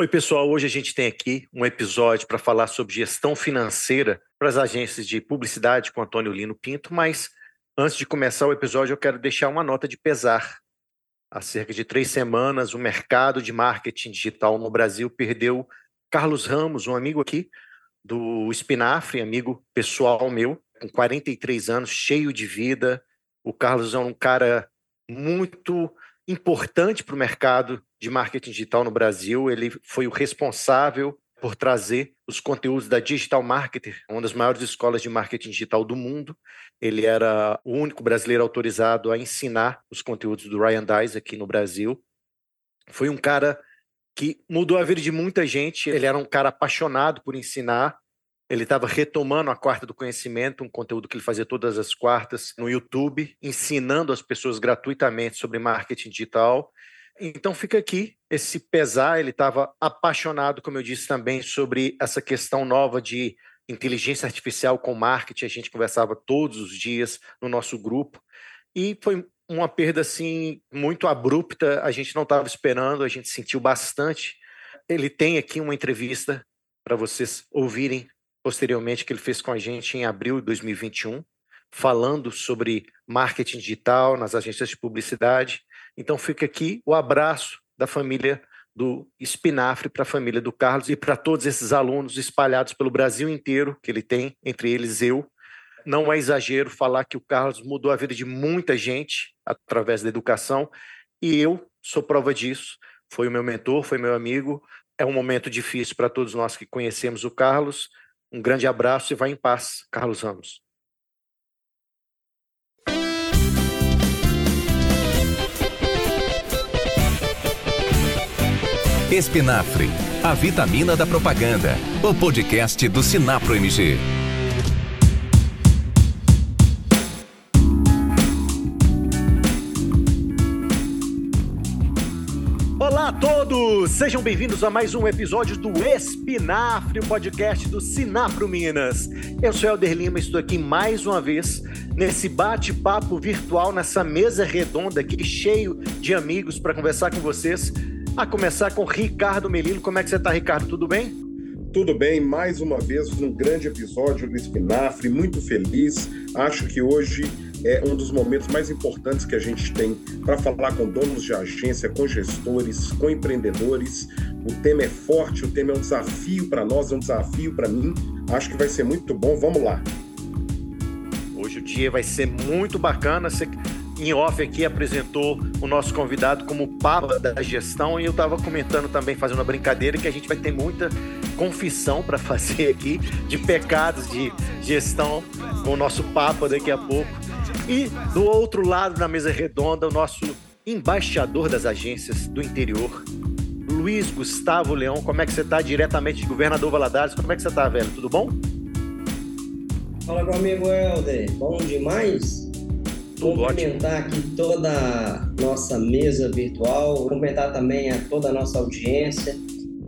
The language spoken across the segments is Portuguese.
Oi, pessoal. Hoje a gente tem aqui um episódio para falar sobre gestão financeira para as agências de publicidade com Antônio Lino Pinto, mas antes de começar o episódio, eu quero deixar uma nota de pesar. Há cerca de três semanas, o mercado de marketing digital no Brasil perdeu Carlos Ramos, um amigo aqui do Espinafre, amigo pessoal meu, com 43 anos, cheio de vida. O Carlos é um cara muito importante para o mercado de marketing digital no Brasil. Ele foi o responsável por trazer os conteúdos da Digital Marketer, uma das maiores escolas de marketing digital do mundo. Ele era o único brasileiro autorizado a ensinar os conteúdos do Ryan Dice aqui no Brasil. Foi um cara que mudou a vida de muita gente. Ele era um cara apaixonado por ensinar. Ele estava retomando a quarta do conhecimento, um conteúdo que ele fazia todas as quartas no YouTube, ensinando as pessoas gratuitamente sobre marketing digital. Então fica aqui esse pesar, ele estava apaixonado, como eu disse também, sobre essa questão nova de inteligência artificial com marketing, a gente conversava todos os dias no nosso grupo, e foi uma perda assim muito abrupta, a gente não estava esperando, a gente sentiu bastante. Ele tem aqui uma entrevista para vocês ouvirem posteriormente que ele fez com a gente em abril de 2021, falando sobre marketing digital nas agências de publicidade. Então fica aqui o abraço da família do Espinafre para a família do Carlos e para todos esses alunos espalhados pelo Brasil inteiro que ele tem, entre eles eu. Não é exagero falar que o Carlos mudou a vida de muita gente através da educação e eu sou prova disso. Foi o meu mentor, foi meu amigo. É um momento difícil para todos nós que conhecemos o Carlos. Um grande abraço e vá em paz, Carlos Ramos. Espinafre, a vitamina da propaganda. O podcast do Sinapro MG. Olá a todos! Sejam bem-vindos a mais um episódio do Espinafre, o podcast do Sinapro Minas. Eu sou Helder Lima, estou aqui mais uma vez nesse bate-papo virtual, nessa mesa redonda aqui, cheio de amigos para conversar com vocês a começar com Ricardo Melino. Como é que você está, Ricardo? Tudo bem? Tudo bem, mais uma vez um grande episódio do Espinafre, muito feliz. Acho que hoje é um dos momentos mais importantes que a gente tem para falar com donos de agência, com gestores, com empreendedores. O tema é forte, o tema é um desafio para nós, é um desafio para mim. Acho que vai ser muito bom. Vamos lá. Hoje o dia vai ser muito bacana. Você em off aqui apresentou o nosso convidado como papa da gestão e eu estava comentando também, fazendo uma brincadeira, que a gente vai ter muita confissão para fazer aqui de pecados de gestão com o nosso papa daqui a pouco. E do outro lado, na mesa redonda, o nosso embaixador das agências do interior, Luiz Gustavo Leão. Como é que você está diretamente de Governador Valadares? Como é que você está, velho? Tudo bom? Fala, meu amigo Helder. Bom demais? Tudo cumprimentar ótimo. aqui toda a nossa mesa virtual, cumprimentar também a toda a nossa audiência,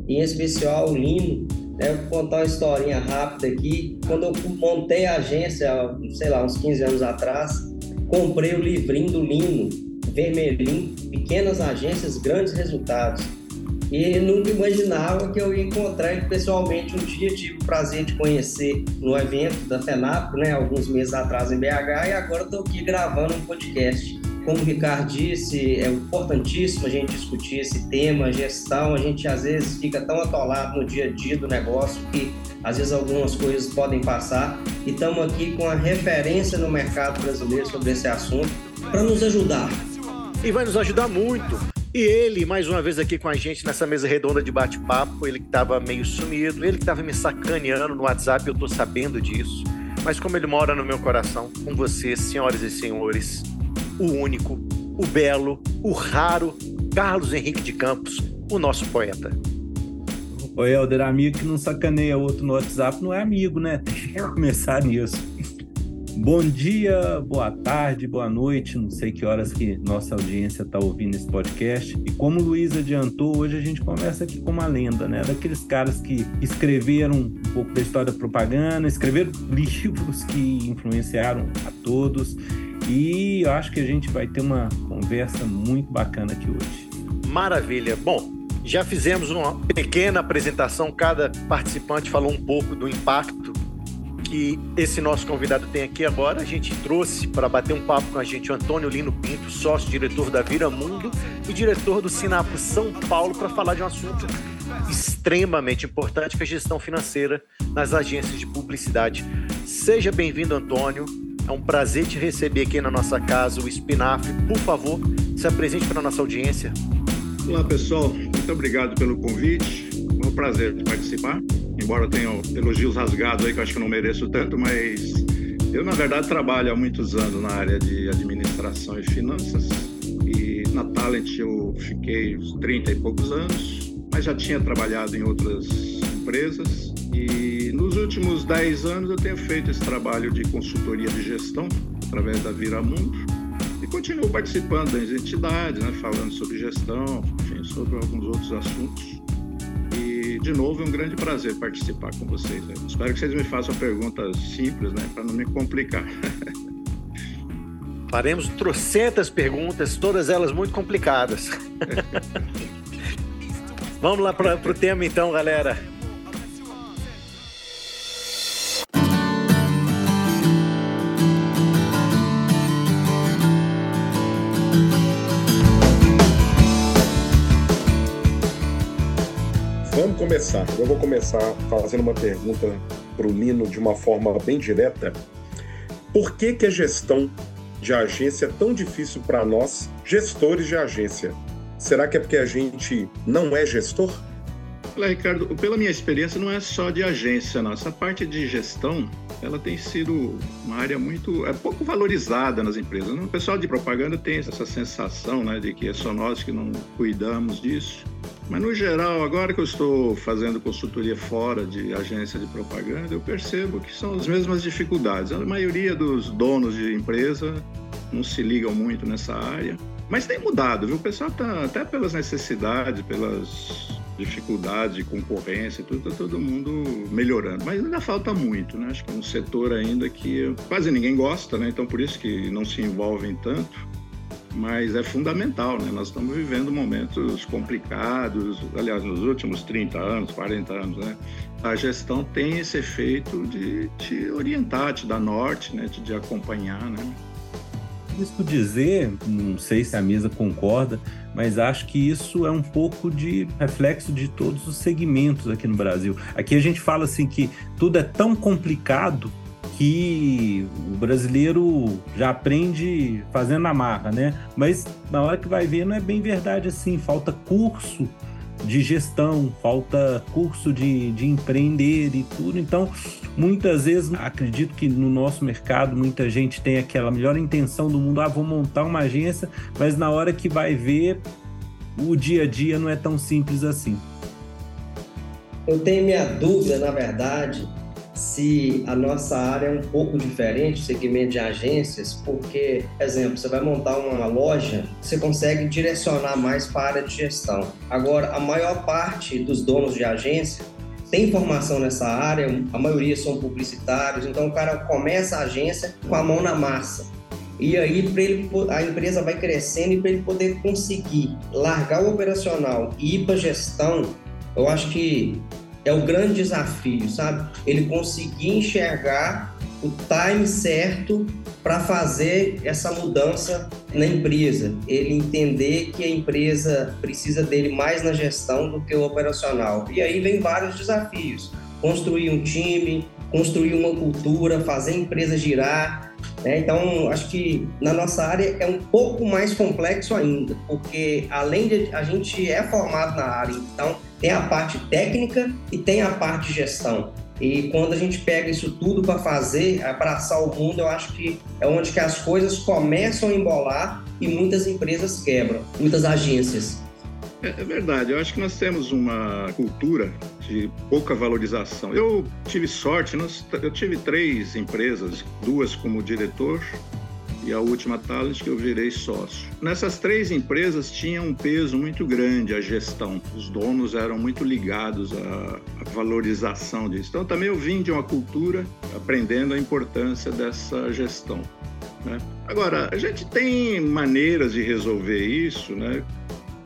em especial o Lino. Né? Vou contar uma historinha rápida aqui. Quando eu montei a agência, sei lá, uns 15 anos atrás, comprei o livrinho do Lino, vermelhinho, pequenas agências, grandes resultados. E nunca imaginava que eu ia encontrar ele pessoalmente um dia. Tive o prazer de conhecer no evento da FENAP, né, alguns meses atrás em BH, e agora estou aqui gravando um podcast. Como o Ricardo disse, é importantíssimo a gente discutir esse tema, gestão. A gente às vezes fica tão atolado no dia a dia do negócio que às vezes algumas coisas podem passar. E estamos aqui com a referência no mercado brasileiro sobre esse assunto para nos ajudar. E vai nos ajudar muito e ele, mais uma vez aqui com a gente nessa mesa redonda de bate-papo, ele que estava meio sumido, ele que estava me sacaneando no WhatsApp, eu tô sabendo disso. Mas como ele mora no meu coração, com vocês, senhoras e senhores, o único, o belo, o raro Carlos Henrique de Campos, o nosso poeta. O Helder, amigo que não sacaneia outro no WhatsApp não é amigo, né? Tem que começar nisso. Bom dia, boa tarde, boa noite. Não sei que horas que nossa audiência está ouvindo esse podcast. E como o Luiz adiantou, hoje a gente começa aqui com uma lenda, né? Daqueles caras que escreveram um pouco da história da propaganda, escreveram livros que influenciaram a todos. E eu acho que a gente vai ter uma conversa muito bacana aqui hoje. Maravilha. Bom, Já fizemos uma pequena apresentação, cada participante falou um pouco do impacto que esse nosso convidado tem aqui agora. A gente trouxe para bater um papo com a gente o Antônio Lino Pinto, sócio-diretor da Vira Mundo e diretor do Sinapro São Paulo, para falar de um assunto extremamente importante que é a gestão financeira nas agências de publicidade. Seja bem-vindo, Antônio. É um prazer te receber aqui na nossa casa, o Espinafre. Por favor, se apresente para a nossa audiência. Olá, pessoal. Muito obrigado pelo convite. Prazer participar embora tenha elogios rasgados aí que eu acho que eu não mereço tanto, mas eu, na verdade, trabalho há muitos anos na área de administração e finanças. E na Talent eu fiquei uns 30 e poucos anos, mas já tinha trabalhado em outras empresas. E nos últimos 10 anos eu tenho feito esse trabalho de consultoria de gestão através da Viramundo. E continuo participando das entidades, né, falando sobre gestão, enfim, sobre alguns outros assuntos de novo, é um grande prazer participar com vocês. Né? Espero que vocês me façam perguntas simples, né, para não me complicar. Faremos trocentas perguntas, todas elas muito complicadas. Vamos lá para o tema então, galera. Começar. Eu vou começar fazendo uma pergunta para o Lino de uma forma bem direta. Por que, que a gestão de agência é tão difícil para nós, gestores de agência? Será que é porque a gente não é gestor? Olha, Ricardo, pela minha experiência, não é só de agência, não. Essa parte de gestão, ela tem sido uma área muito, é pouco valorizada nas empresas. O pessoal de propaganda tem essa sensação, né, de que é só nós que não cuidamos disso. Mas, no geral, agora que eu estou fazendo consultoria fora de agência de propaganda, eu percebo que são as mesmas dificuldades. A maioria dos donos de empresa não se ligam muito nessa área. Mas tem mudado, viu? O pessoal está, até pelas necessidades, pelas dificuldades de concorrência, tudo, está todo mundo melhorando. Mas ainda falta muito, né? Acho que é um setor ainda que quase ninguém gosta, né? Então, por isso que não se envolvem tanto mas é fundamental, né? Nós estamos vivendo momentos complicados, aliás, nos últimos 30 anos, 40 anos, né? A gestão tem esse efeito de te orientar, te dar norte, né? De, de acompanhar, né? Isso dizer, não sei se a mesa concorda, mas acho que isso é um pouco de reflexo de todos os segmentos aqui no Brasil. Aqui a gente fala assim que tudo é tão complicado que o brasileiro já aprende fazendo a marra, né? Mas na hora que vai ver não é bem verdade assim, falta curso de gestão, falta curso de, de empreender e tudo. Então, muitas vezes, acredito que no nosso mercado, muita gente tem aquela melhor intenção do mundo, ah, vou montar uma agência, mas na hora que vai ver, o dia a dia não é tão simples assim. Eu tenho minha dúvida, na verdade, se a nossa área é um pouco diferente, segmento de agências, porque, exemplo, você vai montar uma loja, você consegue direcionar mais para a área de gestão. Agora, a maior parte dos donos de agência tem formação nessa área, a maioria são publicitários, então o cara começa a agência com a mão na massa. E aí ele, a empresa vai crescendo e para ele poder conseguir largar o operacional e ir para gestão, eu acho que é o grande desafio, sabe? Ele conseguir enxergar o time certo para fazer essa mudança na empresa. Ele entender que a empresa precisa dele mais na gestão do que o operacional. E aí vem vários desafios: construir um time, construir uma cultura, fazer a empresa girar. Né? Então, acho que na nossa área é um pouco mais complexo ainda, porque além de a gente é formado na área, então tem a parte técnica e tem a parte de gestão. E quando a gente pega isso tudo para fazer, abraçar o mundo, eu acho que é onde que as coisas começam a embolar e muitas empresas quebram, muitas agências. É, é verdade, eu acho que nós temos uma cultura de pouca valorização. Eu tive sorte, eu tive três empresas, duas como diretor e a última Talent que eu virei sócio. Nessas três empresas tinha um peso muito grande a gestão. Os donos eram muito ligados à, valorização disso. Então também eu vim de uma cultura aprendendo a importância dessa gestão. Né? Agora, a gente tem maneiras de resolver isso, né?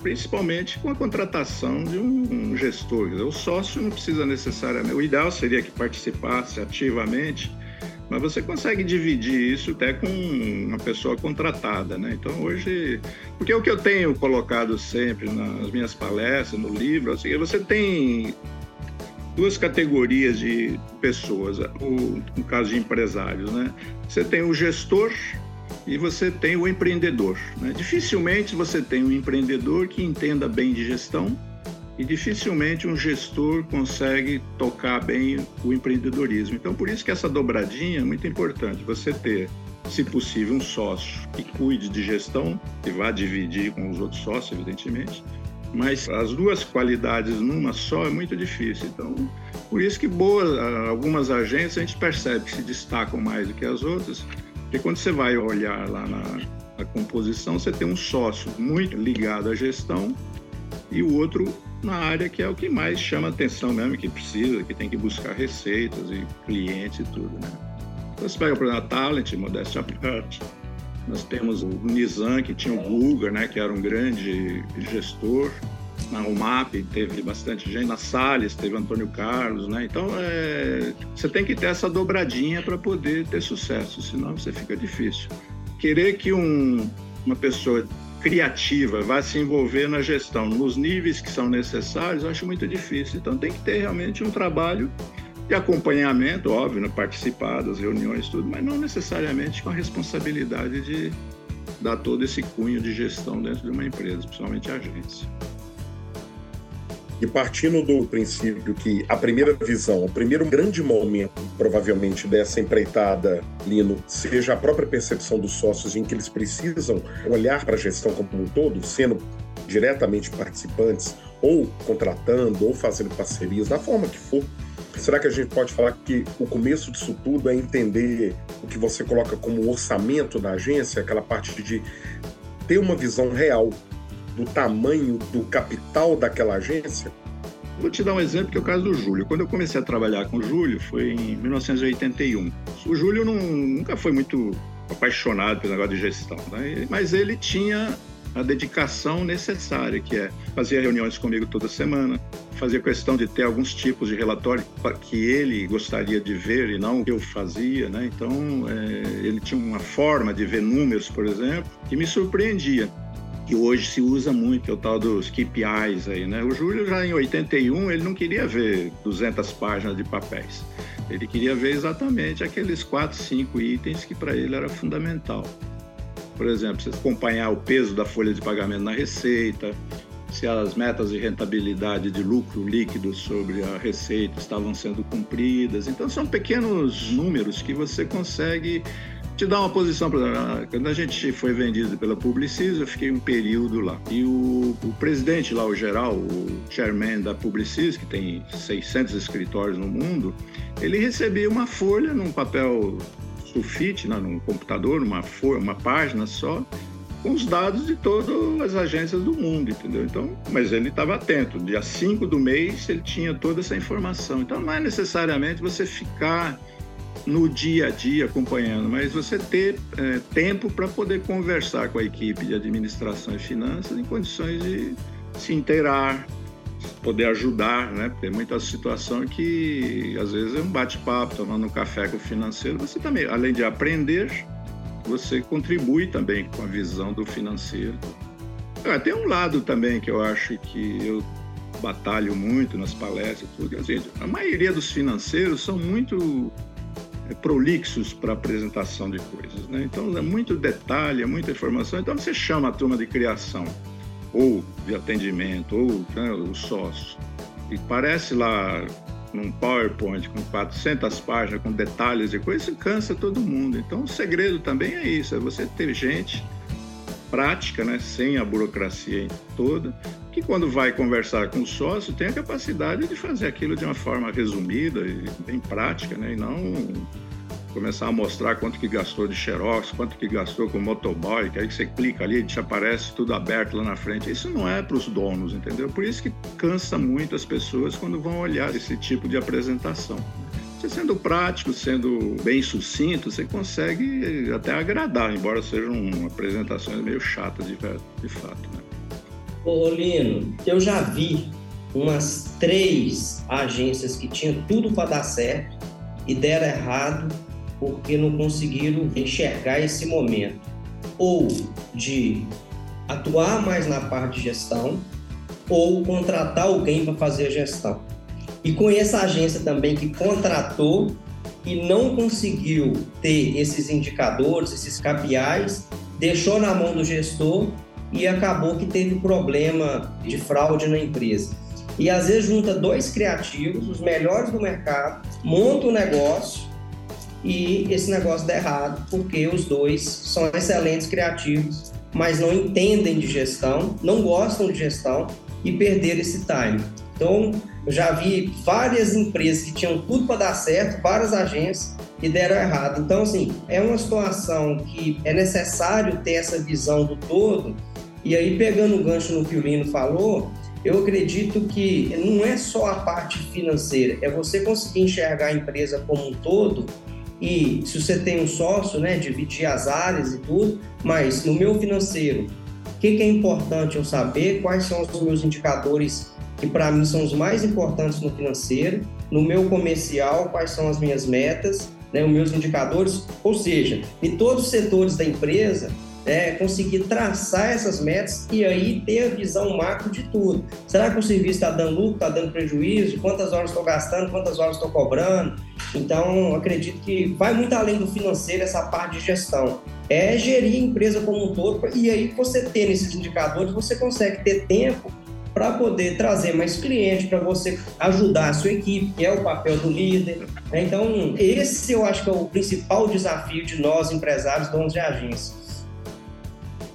principalmente com a contratação de um, gestor. O sócio não precisa necessariamente. O ideal seria que participasse ativamente, mas você consegue dividir isso até com uma pessoa contratada, né? Então hoje, porque é o que eu tenho colocado sempre nas minhas palestras, no livro, assim, você tem duas categorias de pessoas, o, no caso de empresários, né? Você tem o gestor e você tem o empreendedor. Né? Dificilmente você tem um empreendedor que entenda bem de gestão e dificilmente um gestor consegue tocar bem o empreendedorismo. Então, por isso que essa dobradinha é muito importante. Você ter, se possível, um sócio que cuide de gestão, e vá dividir com os outros sócios, evidentemente, mas as duas qualidades numa só é muito difícil. Então, por isso que boas, algumas agências a gente percebe que se destacam mais do que as outras, porque quando você vai olhar lá na, na composição, você tem um sócio muito ligado à gestão e o outro na área que é o que mais chama atenção mesmo, que precisa, que tem que buscar receitas e clientes e tudo, né? Então você pega, por exemplo, a Talent, modéstia à parte, nós temos o Nizam, que tinha o Bulgar, né, que era um grande gestor, na UMAP teve bastante gente, na Salles teve Antônio Carlos, né? Então é, você tem que ter essa dobradinha para poder ter sucesso, senão você fica difícil. Querer que um, uma pessoa criativa vá se envolver na gestão nos níveis que são necessários, acho muito difícil. Então tem que ter realmente um trabalho de acompanhamento, óbvio, né? participar das reuniões, tudo, mas não necessariamente com a responsabilidade de dar todo esse cunho de gestão dentro de uma empresa, principalmente a agência. E partindo do princípio que a primeira visão, o primeiro grande momento, provavelmente, dessa empreitada, Lino, seja a própria percepção dos sócios em que eles precisam olhar para a gestão como um todo, sendo diretamente participantes, ou contratando, ou fazendo parcerias, da forma que for. Será que a gente pode falar que o começo disso tudo é entender o que você coloca como orçamento da agência, aquela parte de ter uma visão real do tamanho do capital daquela agência? Vou te dar um exemplo que é o caso do Júlio. Quando eu comecei a trabalhar com o Júlio foi em 1981. O Júlio não, nunca foi muito apaixonado pelo negócio de gestão, né? mas ele tinha a dedicação necessária, que é fazer reuniões comigo toda semana, fazer questão de ter alguns tipos de relatório que ele gostaria de ver e não que eu fazia, né? Então, é, ele tinha uma forma de ver números, por exemplo, que me surpreendia que hoje se usa muito, que é o tal dos KPIs aí, né? O Júlio já em 81, ele não queria ver 200 páginas de papéis. Ele queria ver exatamente aqueles quatro, cinco itens que para ele era fundamental. Por exemplo, você acompanhar o peso da folha de pagamento na receita, se as metas de rentabilidade de lucro líquido sobre a receita estavam sendo cumpridas. Então, são pequenos números que você consegue te dar uma posição quando a gente foi vendido pela Publicis, eu fiquei um período lá. E o, o, presidente lá, o geral, o chairman da Publicis, que tem 600 escritórios no mundo, ele recebia uma folha num papel sulfite, né, num computador, numa folha, uma página só, com os dados de todas as agências do mundo, entendeu? Então, mas ele estava atento. Dia 5 do mês ele tinha toda essa informação. Então não é necessariamente você ficar no dia a dia acompanhando, mas você ter é, tempo para poder conversar com a equipe de administração e finanças em condições de se inteirar, poder ajudar, né? Tem muita situação que às vezes é um bate-papo, tomando um café com o financeiro, você também, além de aprender, você contribui também com a visão do financeiro. Ah, tem um lado também que eu acho que eu batalho muito nas palestras, tudo, assim, a maioria dos financeiros são muito prolixos para apresentação de coisas. Né? Então, é muito detalhe, é muita informação. Então, você chama a turma de criação, ou de atendimento, ou né, o sócio, e parece lá num PowerPoint com 400 páginas, com detalhes e coisas, isso cansa todo mundo. Então, o segredo também é isso, é você ter gente prática, né, sem a burocracia toda, que quando vai conversar com o sócio tem a capacidade de fazer aquilo de uma forma resumida e bem prática, né? E não começar a mostrar quanto que gastou de xerox, quanto que gastou com motoboy, que aí você clica ali e te aparece tudo aberto lá na frente. Isso não é para os donos, entendeu? Por isso que cansa muito as pessoas quando vão olhar esse tipo de apresentação. Você sendo prático, sendo bem sucinto, você consegue até agradar, embora sejam apresentações meio chatas de, de fato. Né? Ô, Lino, eu já vi umas três agências que tinham tudo para dar certo e deram errado porque não conseguiram enxergar esse momento ou de atuar mais na parte de gestão ou contratar alguém para fazer a gestão. E conheço a agência também que contratou e não conseguiu ter esses indicadores, esses KPIs, deixou na mão do gestor e acabou que teve problema de fraude na empresa. E às vezes junta dois criativos, os melhores do mercado, monta um negócio e esse negócio dá errado porque os dois são excelentes criativos, mas não entendem de gestão, não gostam de gestão e perderam esse time. Então, eu já vi várias empresas que tinham tudo para dar certo, várias agências que deram errado. Então, assim, é uma situação que é necessário ter essa visão do todo. E aí, pegando o gancho no que o Lino falou, eu acredito que não é só a parte financeira, é você conseguir enxergar a empresa como um todo e se você tem um sócio, né, dividir as áreas e tudo, mas no meu financeiro, o que, que é importante eu saber? Quais são os meus indicadores que para mim são os mais importantes no financeiro? No meu comercial, quais são as minhas metas, né, os meus indicadores? Ou seja, em todos os setores da empresa, é, conseguir traçar essas metas e aí ter a visão macro de tudo. Será que o serviço está dando lucro, está dando prejuízo? Quantas horas estou gastando? Quantas horas estou cobrando? Então, acredito que vai muito além do financeiro essa parte de gestão. É gerir a empresa como um todo e aí você tendo esses indicadores, você consegue ter tempo para poder trazer mais clientes, para você ajudar a sua equipe, que é o papel do líder. Então, esse eu acho que é o principal desafio de nós, empresários, donos de agência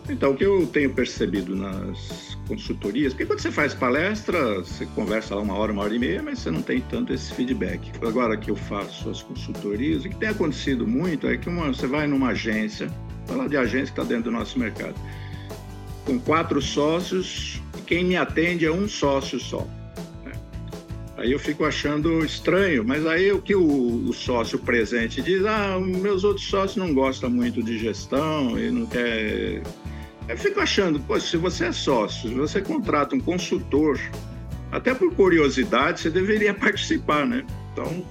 então, o que eu tenho percebido nas consultorias, porque quando você faz palestra, você conversa lá uma hora, uma hora e meia, mas você não tem tanto esse feedback. Agora que eu faço as consultorias, o que tem acontecido muito é que uma, você vai numa agência, falar de agência que está dentro do nosso mercado, com quatro sócios, e quem me atende é um sócio só. Né? Aí eu fico achando estranho, mas aí o que o, o, sócio presente diz: ah, meus outros sócios não gostam muito de gestão e não quer eu fico achando, pô, se você é sócio, se você contrata um consultor, até por curiosidade, você deveria participar, né? Então,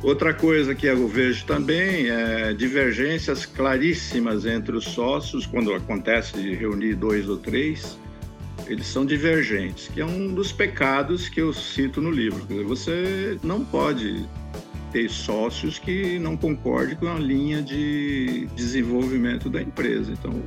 outra coisa que eu vejo também é divergências claríssimas entre os sócios, quando acontece de reunir dois ou três, eles são divergentes, que é um dos pecados que eu cito no livro. Você não pode ter sócios que não concordem com a linha de desenvolvimento da empresa. Então,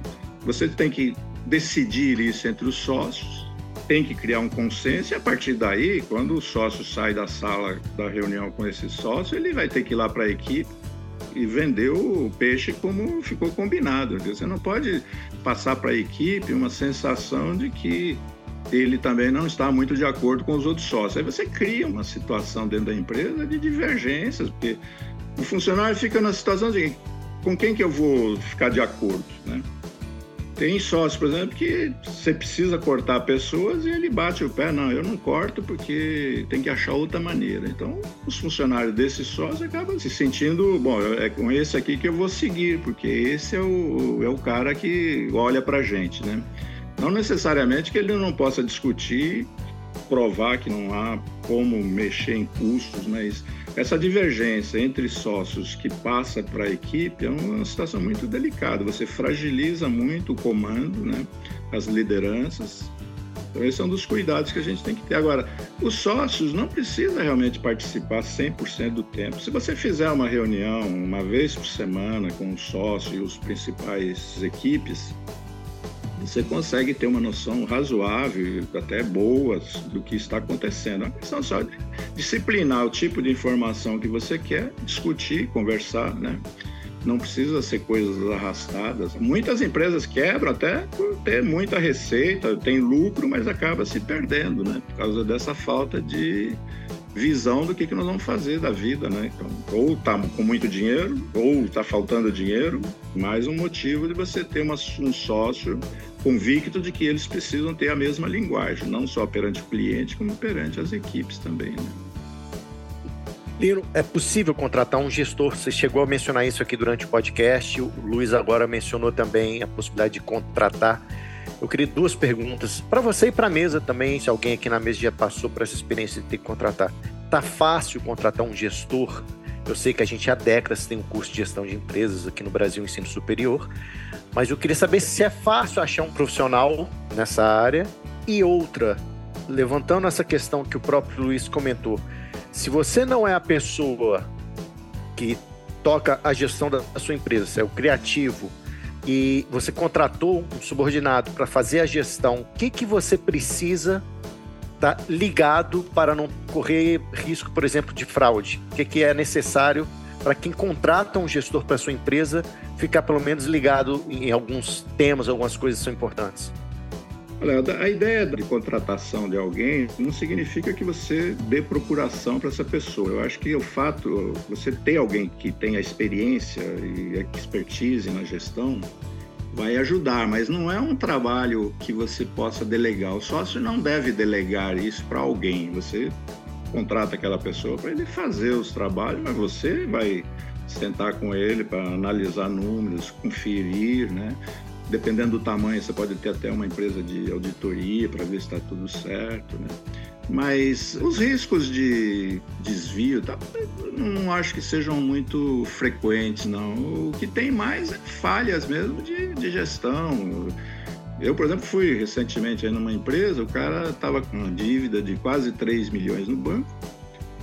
você tem que decidir isso entre os sócios, tem que criar um consenso e a partir daí, quando o sócio sai da sala da reunião com esse sócio, ele vai ter que ir lá para a equipe e vender o peixe como ficou combinado. Você não pode passar para a equipe uma sensação de que ele também não está muito de acordo com os outros sócios. Aí você cria uma situação dentro da empresa de divergências, porque o funcionário fica na situação de com quem que eu vou ficar de acordo, né? Tem sócios, por exemplo, que você precisa cortar pessoas e ele bate o pé. Não, eu não corto porque tem que achar outra maneira. Então, os funcionários desse sócio acabam se sentindo, bom, é com esse aqui que eu vou seguir, porque esse é o, é o cara que olha para gente, né? Não necessariamente que ele não possa discutir, provar que não há como mexer em custos, mas essa divergência entre sócios que passa para a equipe é uma situação muito delicada. Você fragiliza muito o comando, né? as lideranças. Então, esse é um dos cuidados que a gente tem que ter. Agora, os sócios não precisam realmente participar 100% do tempo. Se você fizer uma reunião uma vez por semana com o sócio e os principais equipes, você consegue ter uma noção razoável, até boa, do que está acontecendo. É uma questão só de disciplinar o tipo de informação que você quer, discutir, conversar, né? Não precisa ser coisas arrastadas. Muitas empresas quebram até por ter muita receita, tem lucro, mas acaba se perdendo, né? Por causa dessa falta de visão do que, que nós vamos fazer da vida, né? Então, ou tá com muito dinheiro, ou tá faltando dinheiro, mais um motivo de você ter uma, um sócio convicto de que eles precisam ter a mesma linguagem, não só perante o cliente, como perante as equipes também, né? Lino, é possível contratar um gestor? Você chegou a mencionar isso aqui durante o podcast. O Luiz agora mencionou também a possibilidade de contratar Eu queria duas perguntas para você e para a mesa também, se alguém aqui na mesa já passou por essa experiência de ter que contratar. Tá fácil contratar um gestor? Eu sei que a gente há décadas tem um curso de gestão de empresas aqui no Brasil, ensino superior, mas eu queria saber se é fácil achar um profissional nessa área. E outra, levantando essa questão que o próprio Luiz comentou, se você não é a pessoa que toca a gestão da sua empresa, você é o criativo, e você contratou um subordinado para fazer a gestão, o que, que você precisa tá ligado para não correr risco, por exemplo, de fraude? O que, que é necessário para quem contrata um gestor para sua empresa ficar pelo menos ligado em alguns temas, algumas coisas que são importantes? Olha, a ideia de contratação de alguém não significa que você dê procuração para essa pessoa. Eu acho que o fato, você ter alguém que tenha experiência e expertise na gestão, vai ajudar, mas não é um trabalho que você possa delegar. O sócio não deve delegar isso para alguém. Você contrata aquela pessoa para ele fazer os trabalhos, mas você vai sentar com ele para analisar números, conferir, né? Dependendo do tamanho, você pode ter até uma empresa de auditoria para ver se está tudo certo, né? Mas os riscos de desvio, tá, não acho que sejam muito frequentes, não. O que tem mais é falhas mesmo de, de gestão. Eu, por exemplo, fui recentemente aí numa empresa, o cara estava com uma dívida de quase 3 milhões no banco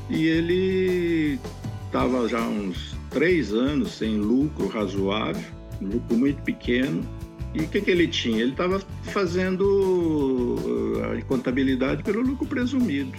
e ele estava já uns três anos sem lucro razoável, um lucro muito pequeno, e o que, que ele tinha? Ele estava fazendo a contabilidade pelo lucro presumido.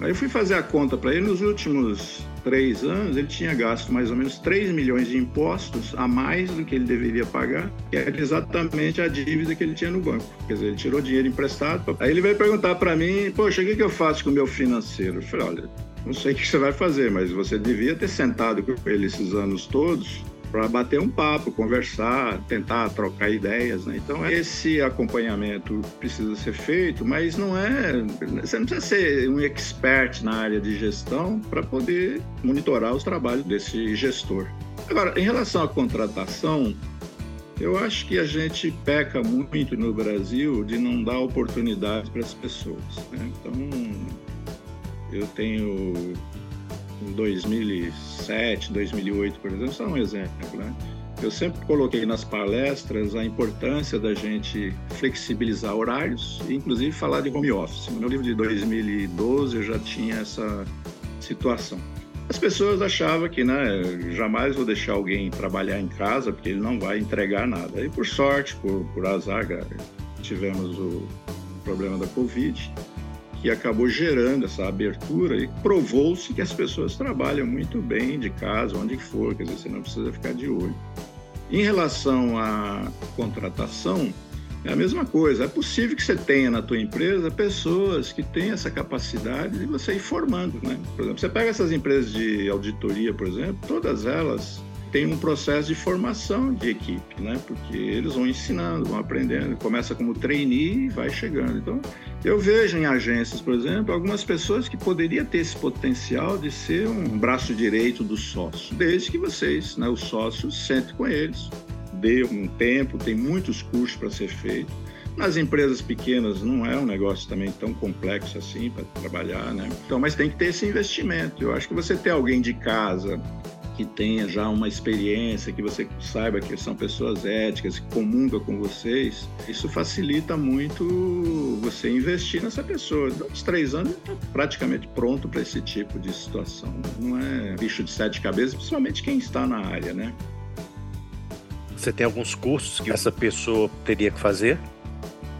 Aí eu fui fazer a conta para ele, nos últimos três anos, ele tinha gasto mais ou menos 3 milhões de impostos a mais do que ele deveria pagar, que era exatamente a dívida que ele tinha no banco. Quer dizer, ele tirou dinheiro emprestado. Aí ele vai perguntar para mim, poxa, o que, que eu faço com o meu financeiro? Eu falei, olha, não sei o que você vai fazer, mas você devia ter sentado com ele esses anos todos para bater um papo, conversar, tentar trocar ideias. Né? Então, esse acompanhamento precisa ser feito, mas não é. Você não precisa ser um expert na área de gestão para poder monitorar os trabalhos desse gestor. Agora, em relação à contratação, eu acho que a gente peca muito no Brasil de não dar oportunidade para as pessoas. Né? Então, eu tenho em 2007, 2008, por exemplo, só um exemplo, né? Eu sempre coloquei nas palestras a importância da gente flexibilizar horários inclusive, falar de home office. No meu livro de 2012 eu já tinha essa situação. As pessoas achavam que, né, jamais vou deixar alguém trabalhar em casa porque ele não vai entregar nada. E, por sorte, por, por azar, tivemos o problema da Covid que acabou gerando essa abertura e provou-se que as pessoas trabalham muito bem de casa, onde for, quer dizer, você não precisa ficar de olho. Em relação à contratação, é a mesma coisa. É possível que você tenha na tua empresa pessoas que têm essa capacidade de você ir formando, né? Por exemplo, você pega essas empresas de auditoria, por exemplo, todas elas têm um processo de formação de equipe, né? Porque eles vão ensinando, vão aprendendo, começa como trainee e vai chegando. Então, eu vejo em agências, por exemplo, algumas pessoas que poderiam ter esse potencial de ser um braço direito do sócio, desde que vocês, né, os sócios, sentem com eles, dê um tempo, tem muitos cursos para ser feito. Nas empresas pequenas não é um negócio também tão complexo assim para trabalhar, né? Então, mas tem que ter esse investimento. Eu acho que você ter alguém de casa que tenha já uma experiência, que você saiba que são pessoas éticas, que comungam com vocês, isso facilita muito você investir nessa pessoa. Uns três anos está praticamente pronto para esse tipo de situação. Não é bicho de sete cabeças, principalmente quem está na área, né? Você tem alguns cursos que essa pessoa teria que fazer?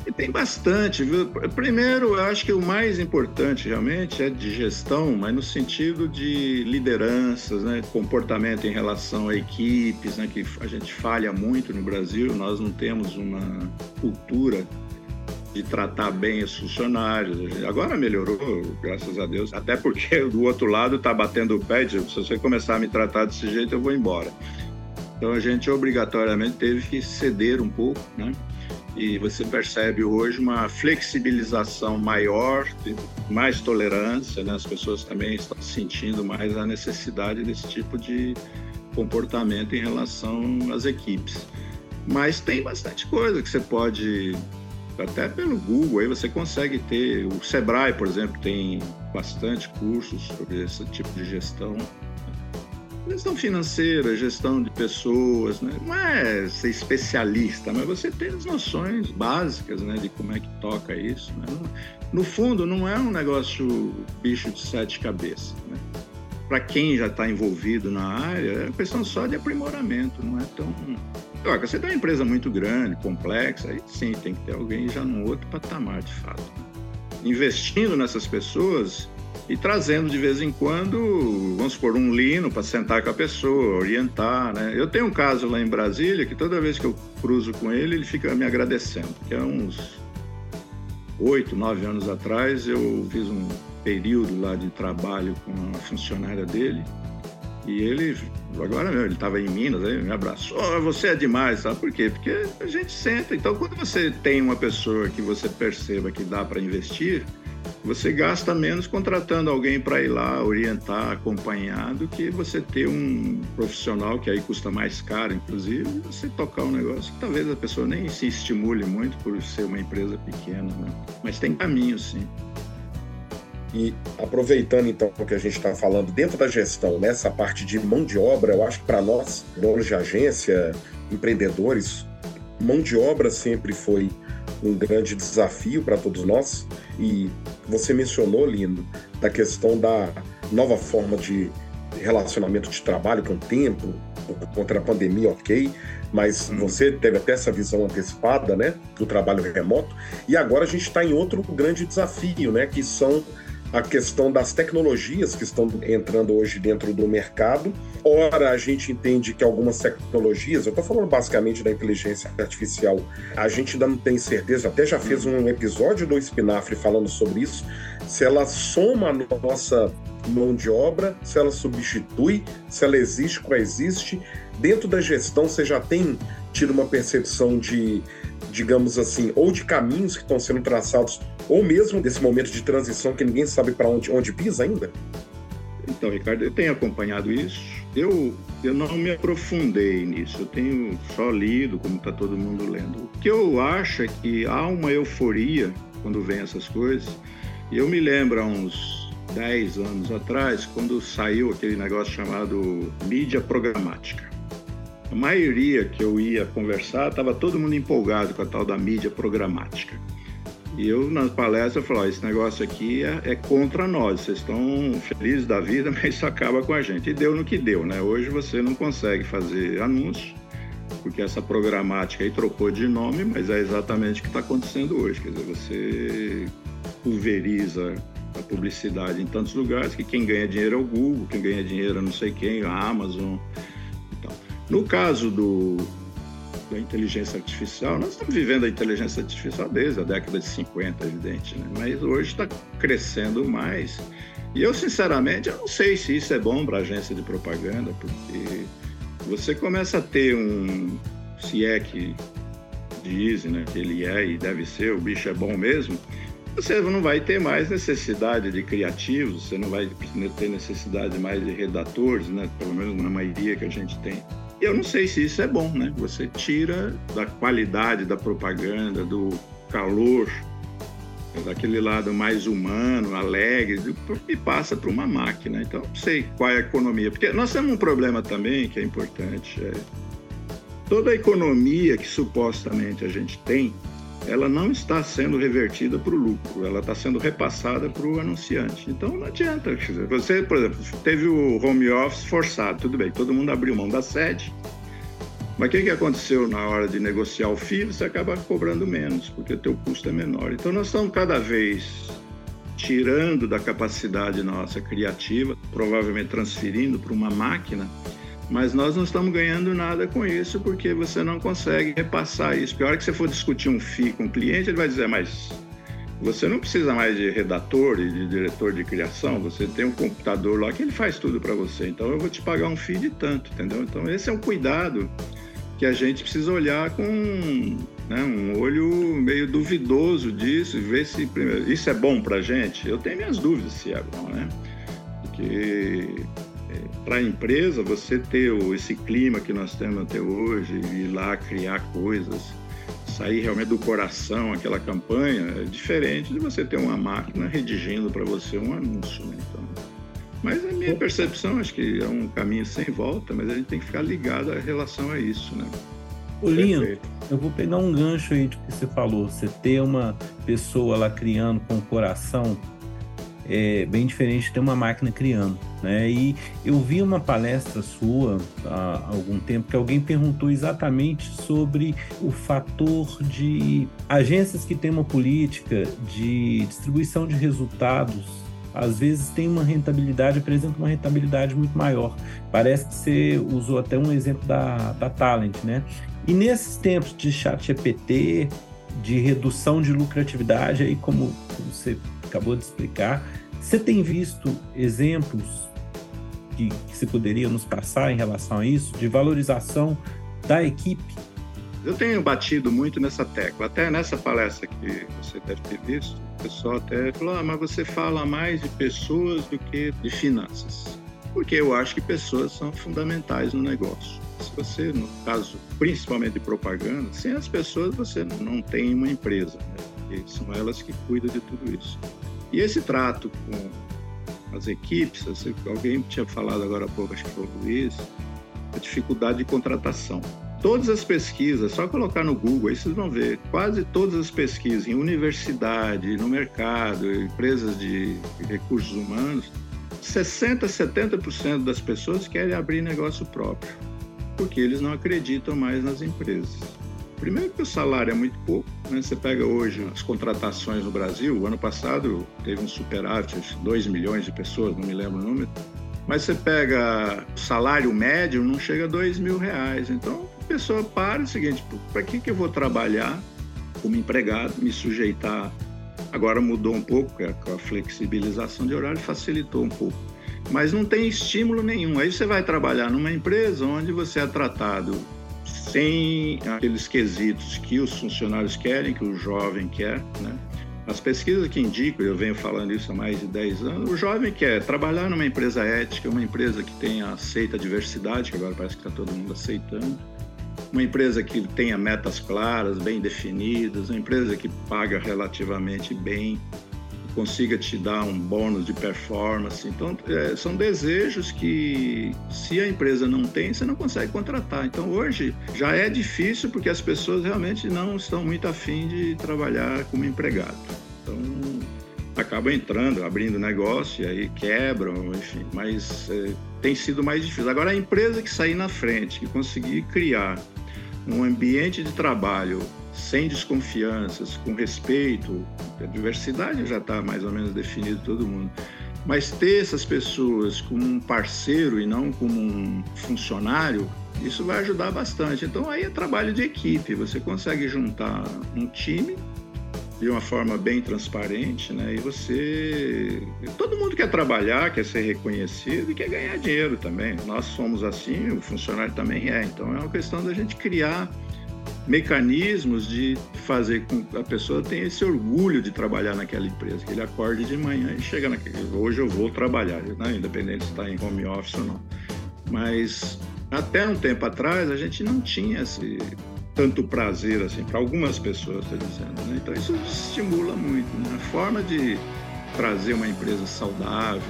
E tem bastante, viu? Primeiro, eu acho que o mais importante realmente é de gestão, mas no sentido de lideranças, né? comportamento em relação a equipes, né? que a gente falha muito no Brasil, nós não temos uma cultura de tratar bem os funcionários. Agora melhorou, graças a Deus, até porque do outro lado está batendo o pé se você começar a me tratar desse jeito, eu vou embora. Então a gente obrigatoriamente teve que ceder um pouco, né? E você percebe hoje uma flexibilização maior, mais tolerância, né? as pessoas também estão sentindo mais a necessidade desse tipo de comportamento em relação às equipes. Mas tem bastante coisa que você pode até pelo Google, aí você consegue ter. O Sebrae, por exemplo, tem bastante cursos sobre esse tipo de gestão. Gestão financeira, gestão de pessoas, né? não é ser especialista, mas você ter as noções básicas né, de como é que toca isso. Né? No fundo, não é um negócio bicho de sete cabeças. Né? Para quem já está envolvido na área, é questão só de aprimoramento, não é tão. Você tem uma empresa muito grande, complexa, aí sim tem que ter alguém já num outro patamar de fato. Né? Investindo nessas pessoas, e trazendo de vez em quando, vamos supor, um lino para sentar com a pessoa, orientar, né? Eu tenho um caso lá em Brasília que toda vez que eu cruzo com ele, ele fica me agradecendo, que é uns oito, nove anos atrás, eu fiz um período lá de trabalho com uma funcionária dele e ele, agora mesmo, ele estava em Minas, aí me abraçou, oh, você é demais, sabe por quê? Porque a gente senta, então quando você tem uma pessoa que você perceba que dá para investir, você gasta menos contratando alguém para ir lá orientar, acompanhar, do que você ter um profissional que aí custa mais caro, inclusive, você tocar um negócio que talvez a pessoa nem se estimule muito por ser uma empresa pequena, né? Mas tem caminho, sim. E aproveitando então o que a gente está falando dentro da gestão, nessa parte de mão de obra, eu acho que para nós, donos de agência, empreendedores, mão de obra sempre foi um grande desafio para todos nós. E você mencionou, Lino, da questão da nova forma de relacionamento de trabalho com o tempo, contra a pandemia, ok, mas uhum. você teve até essa visão antecipada, né, do trabalho remoto, e agora a gente está em outro grande desafio, né, que são a questão das tecnologias que estão entrando hoje dentro do mercado. Ora, a gente entende que algumas tecnologias, eu estou falando basicamente da inteligência artificial, a gente ainda não tem certeza, até já fez um episódio do Espinafre falando sobre isso, se ela soma a nossa mão de obra, se ela substitui, se ela existe, coexiste. Dentro da gestão, você já tem tido uma percepção de digamos assim, ou de caminhos que estão sendo traçados, ou mesmo desse momento de transição que ninguém sabe para onde, onde pisa ainda? Então, Ricardo, eu tenho acompanhado isso. Eu, eu não me aprofundei nisso, eu tenho só lido, como está todo mundo lendo. O que eu acho é que há uma euforia quando vem essas coisas. E eu me lembro há uns 10 anos atrás, quando saiu aquele negócio chamado mídia programática. A maioria que eu ia conversar estava todo mundo empolgado com a tal da mídia programática. E eu, nas palestras, eu esse negócio aqui é, é, contra nós, vocês estão felizes da vida, mas isso acaba com a gente. E deu no que deu, né? Hoje você não consegue fazer anúncio, porque essa programática aí trocou de nome, mas é exatamente o que está acontecendo hoje. Quer dizer, você pulveriza a publicidade em tantos lugares que quem ganha dinheiro é o Google, quem ganha dinheiro é não sei quem, a Amazon. No caso do, da inteligência artificial, nós estamos vivendo a inteligência artificial desde a década de 50, evidente, né? mas hoje está crescendo mais. E eu, sinceramente, eu não sei se isso é bom para a agência de propaganda, porque você começa a ter um, se é que dizem né, que ele é e deve ser, o bicho é bom mesmo, você não vai ter mais necessidade de criativos, você não vai ter necessidade mais de redatores, né? pelo menos na maioria que a gente tem. Eu não sei se isso é bom, né? Você tira da qualidade da propaganda, do calor, daquele lado mais humano, alegre, e passa para uma máquina. Então, não sei qual é a economia. Porque nós temos um problema também que é importante. É toda a economia que supostamente a gente tem, ela não está sendo revertida para o lucro, ela está sendo repassada para o anunciante. Então não adianta. Você, por exemplo, teve o home office forçado, tudo bem, todo mundo abriu mão da sede. Mas o que, que aconteceu na hora de negociar o FII? Você acaba cobrando menos, porque o teu custo é menor. Então nós estamos cada vez tirando da capacidade nossa criativa, provavelmente transferindo para uma máquina mas nós não estamos ganhando nada com isso porque você não consegue repassar isso. Porque que você for discutir um FII com o cliente, ele vai dizer, mas você não precisa mais de redator e de diretor de criação, você tem um computador lá que ele faz tudo para você. Então eu vou te pagar um FII de tanto, entendeu? Então esse é um cuidado que a gente precisa olhar com né, um olho meio duvidoso disso e ver se primeiro, isso é bom para gente. Eu tenho minhas dúvidas se é bom, né? Porque para a empresa, você ter esse clima que nós temos até hoje, ir lá criar coisas sair realmente do coração aquela campanha, é diferente de você ter uma máquina redigindo para você um anúncio. Né? Então, mas a minha percepção, acho que é um caminho sem volta, mas a gente tem que ficar ligado em relação a isso, né? Ô, Lino, eu vou pegar um gancho aí de que você falou. Você ter uma pessoa lá criando com o coração é bem diferente de ter uma máquina criando, né? E eu vi uma palestra sua há algum tempo que alguém perguntou exatamente sobre o fator de agências que têm uma política de distribuição de resultados às vezes tem uma rentabilidade, apresenta uma rentabilidade muito maior. Parece que você usou até um exemplo da, da Talent, né? E nesses tempos de chat GPT, de redução de lucratividade, aí como, como você acabou de explicar, você tem visto exemplos que, que você poderia nos passar em relação a isso, de valorização da equipe? Eu tenho batido muito nessa tecla, até nessa palestra que você deve ter visto, o pessoal até falou: ah, mas você fala mais de pessoas do que de finanças. Porque eu acho que pessoas são fundamentais no negócio. Se você, no caso, principalmente de propaganda, sem as pessoas você não tem uma empresa, né? Porque são elas que cuidam de tudo isso. E esse trato com as equipes, alguém tinha falado agora há pouco, acho que foi o Luiz, a dificuldade de contratação todas as pesquisas, só colocar no Google, aí vocês vão ver, quase todas as pesquisas em universidade, no mercado, empresas de recursos humanos, 60, 70% das pessoas querem abrir negócio próprio, porque eles não acreditam mais nas empresas. Primeiro que o salário é muito pouco, né? Você pega hoje as contratações no Brasil, o ano passado teve um superávit, 2 milhões de pessoas, não me lembro o número, mas você pega o salário médio, não chega a 2 mil reais. Então, pessoa para o seguinte, para que, que eu vou trabalhar como empregado, me sujeitar? Agora mudou um pouco, com a flexibilização de horário facilitou um pouco. Mas não tem estímulo nenhum. Aí você vai trabalhar numa empresa onde você é tratado sem aqueles quesitos que os funcionários querem, que o jovem quer, né? As pesquisas que indicam, eu venho falando isso há mais de 10 anos, o jovem quer trabalhar numa empresa ética, uma empresa que tenha aceita a diversidade, que agora parece que está todo mundo aceitando, uma empresa que tenha metas claras, bem definidas, uma empresa que paga relativamente bem, consiga te dar um bônus de performance. Então, é, são desejos que, se a empresa não tem, você não consegue contratar. Então, hoje já é difícil porque as pessoas realmente não estão muito afim de trabalhar como empregado. Então, acabam entrando, abrindo negócio e aí quebram, enfim, mas é, tem sido mais difícil. Agora, a empresa que sair na frente, que conseguir criar um ambiente de trabalho sem desconfianças, com respeito, a diversidade já está mais ou menos definido todo mundo, mas ter essas pessoas como um parceiro e não como um funcionário, isso vai ajudar bastante. Então aí é trabalho de equipe, você consegue juntar um time de uma forma bem transparente, né? E você, todo mundo quer trabalhar, quer ser reconhecido e quer ganhar dinheiro também. Nós somos assim, o funcionário também é. Então é uma questão da gente criar mecanismos de fazer com que a pessoa tenha esse orgulho de trabalhar naquela empresa, que ele acorde de manhã e chega naquele, hoje eu vou trabalhar, né? independente se está em home office ou não. Mas até um tempo atrás a gente não tinha esse tanto prazer assim para algumas pessoas, estou dizendo. Né? Então isso estimula muito. Né? A forma de trazer uma empresa saudável,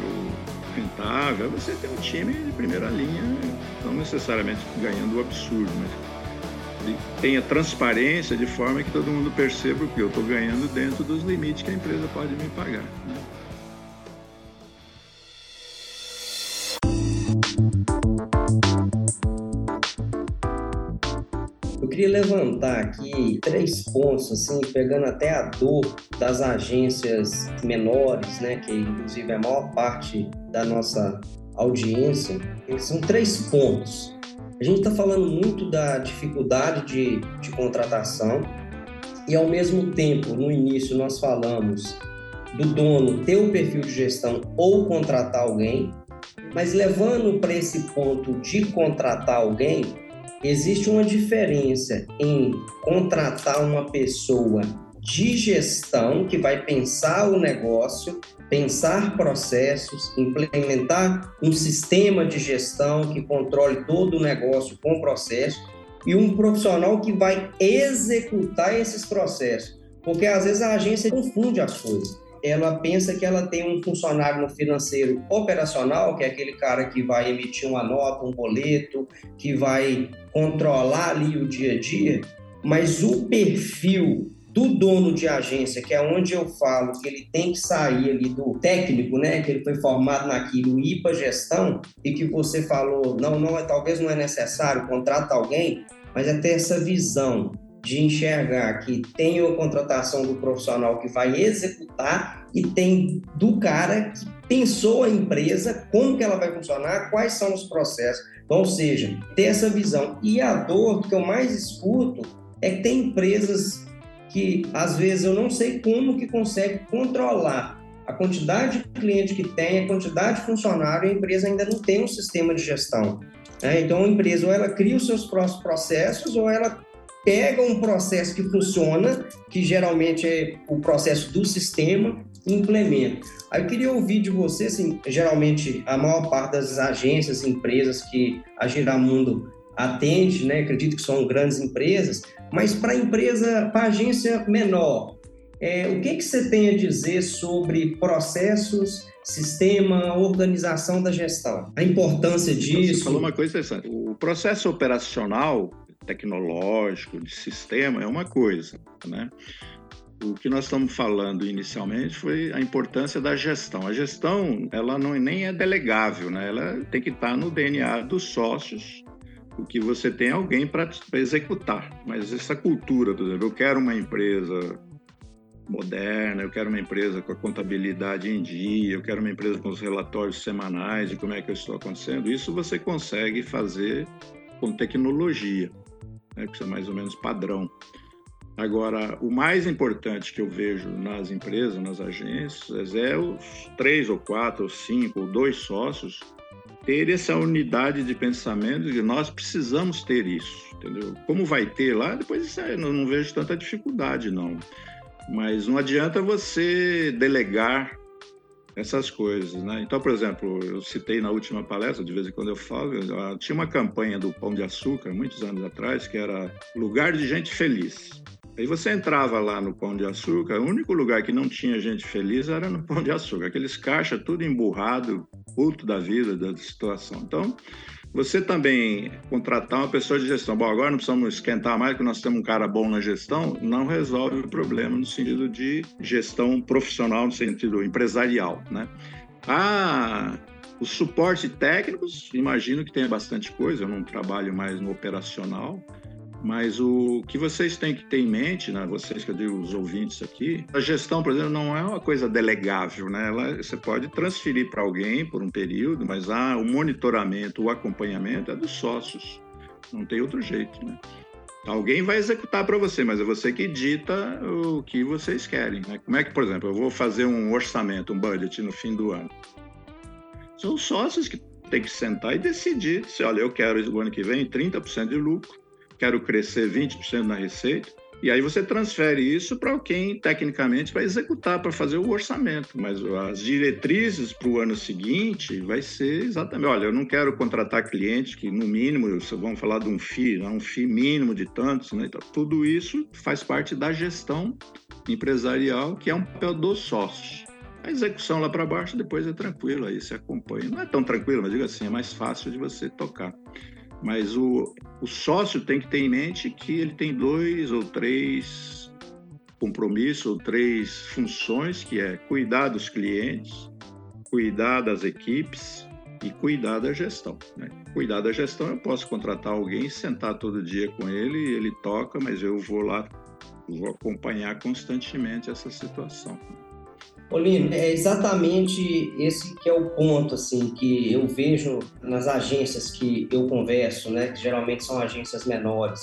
rentável, é você ter um time de primeira linha, não necessariamente ganhando o absurdo, mas tenha transparência de forma que todo mundo perceba que eu estou ganhando dentro dos limites que a empresa pode me pagar. Né? queria levantar aqui três pontos, assim, pegando até a dor das agências menores, né, que inclusive é a maior parte da nossa audiência. São três pontos. A gente está falando muito da dificuldade de, de contratação e, ao mesmo tempo, no início, nós falamos do dono ter o perfil de gestão ou contratar alguém, mas levando para esse ponto de contratar alguém, existe uma diferença em contratar uma pessoa de gestão que vai pensar o negócio, pensar processos, implementar um sistema de gestão que controle todo o negócio com processo e um profissional que vai executar esses processos. Porque às vezes a agência confunde as coisas. Ela pensa que ela tem um funcionário no financeiro operacional, que é aquele cara que vai emitir uma nota, um boleto, que vai controlar ali o dia a dia, mas o perfil do dono de agência, que é onde eu falo que ele tem que sair ali do técnico, né, que ele foi formado naquilo, ir para gestão, e que você falou, não, não, é, talvez não é necessário, contrata alguém, mas é ter essa visão de enxergar que tem a contratação do profissional que vai executar e tem do cara que pensou a empresa, como que ela vai funcionar, quais são os processos. Então, ou seja, ter essa visão. E a dor que eu mais escuto é que tem empresas que às vezes eu não sei como que consegue controlar a quantidade de cliente que tem, a quantidade de funcionário, a empresa ainda não tem um sistema de gestão. Né? Então, a empresa ou ela cria os seus próprios processos, ou ela pega um processo que funciona, que geralmente é o processo do sistema, e implementa. Aí eu queria ouvir de você, assim, geralmente a maior parte das agências, empresas que a Giramundo atende, né, acredito que são grandes empresas, mas para empresa, para agência menor, é, o que, que você tem a dizer sobre processos, sistema, organização da gestão? A importância disso? Você falou uma coisa interessante. O processo operacional, tecnológico, de sistema, é uma coisa, né? O que nós estamos falando inicialmente foi a importância da gestão. A gestão, ela não nem é delegável, né? Ela tem que estar no DNA dos sócios o que você tem alguém para executar. Mas essa cultura, por exemplo, eu quero uma empresa moderna, eu quero uma empresa com a contabilidade em dia, eu quero uma empresa com os relatórios semanais de como é que eu estou acontecendo, isso você consegue fazer com tecnologia, né, que isso é mais ou menos padrão. Agora, o mais importante que eu vejo nas empresas, nas agências, é os três ou quatro ou cinco ou dois sócios ter essa unidade de pensamento de nós precisamos ter isso, entendeu? Como vai ter lá, depois isso aí, não, não vejo tanta dificuldade, não. Mas não adianta você delegar essas coisas, né? Então, por exemplo, eu citei na última palestra, de vez em quando eu falo, tinha uma campanha do Pão de Açúcar, muitos anos atrás, que era lugar de gente feliz. Aí você entrava lá no Pão de Açúcar, o único lugar que não tinha gente feliz era no Pão de Açúcar. Aqueles caixas tudo emburrado, puto da vida, da situação. Então, você também contratar uma pessoa de gestão. Bom, agora não precisamos esquentar mais, porque nós temos um cara bom na gestão, não resolve o problema no sentido de gestão profissional, no sentido empresarial, né? Ah, os suportes técnicos, imagino que tenha bastante coisa, eu não trabalho mais no operacional, mas o que vocês têm que ter em mente, né, vocês que eu digo, os ouvintes aqui, a gestão, por exemplo, não é uma coisa delegável, né? Ela, você pode transferir para alguém por um período, mas ah, o monitoramento, o acompanhamento é dos sócios. Não tem outro jeito, né? Alguém vai executar para você, mas é você que dita o que vocês querem. Né? Como é que, por exemplo, eu vou fazer um orçamento, um budget no fim do ano? São os sócios que têm que sentar e decidir se, olha, eu quero o ano que vem 30% de lucro quero crescer 20% na receita, e aí você transfere isso para quem tecnicamente vai executar para fazer o orçamento, mas as diretrizes para o ano seguinte vai ser exatamente, olha, eu não quero contratar clientes que no mínimo, vamos falar de um FII, né, um FII mínimo de tantos, né? Então, tudo isso faz parte da gestão empresarial, que é um papel dos sócios. A execução lá para baixo depois é tranquilo, aí você acompanha. Não é tão tranquilo, mas diga assim, é mais fácil de você tocar. Mas o, o sócio tem que ter em mente que ele tem dois ou três compromissos, ou três funções, que é cuidar dos clientes, cuidar das equipes e cuidar da gestão. Né? Cuidar da gestão, eu posso contratar alguém, sentar todo dia com ele, ele toca, mas eu vou lá, vou acompanhar constantemente essa situação. Olino, é exatamente esse que é o ponto assim que eu vejo nas agências que eu converso, né, que geralmente são agências menores.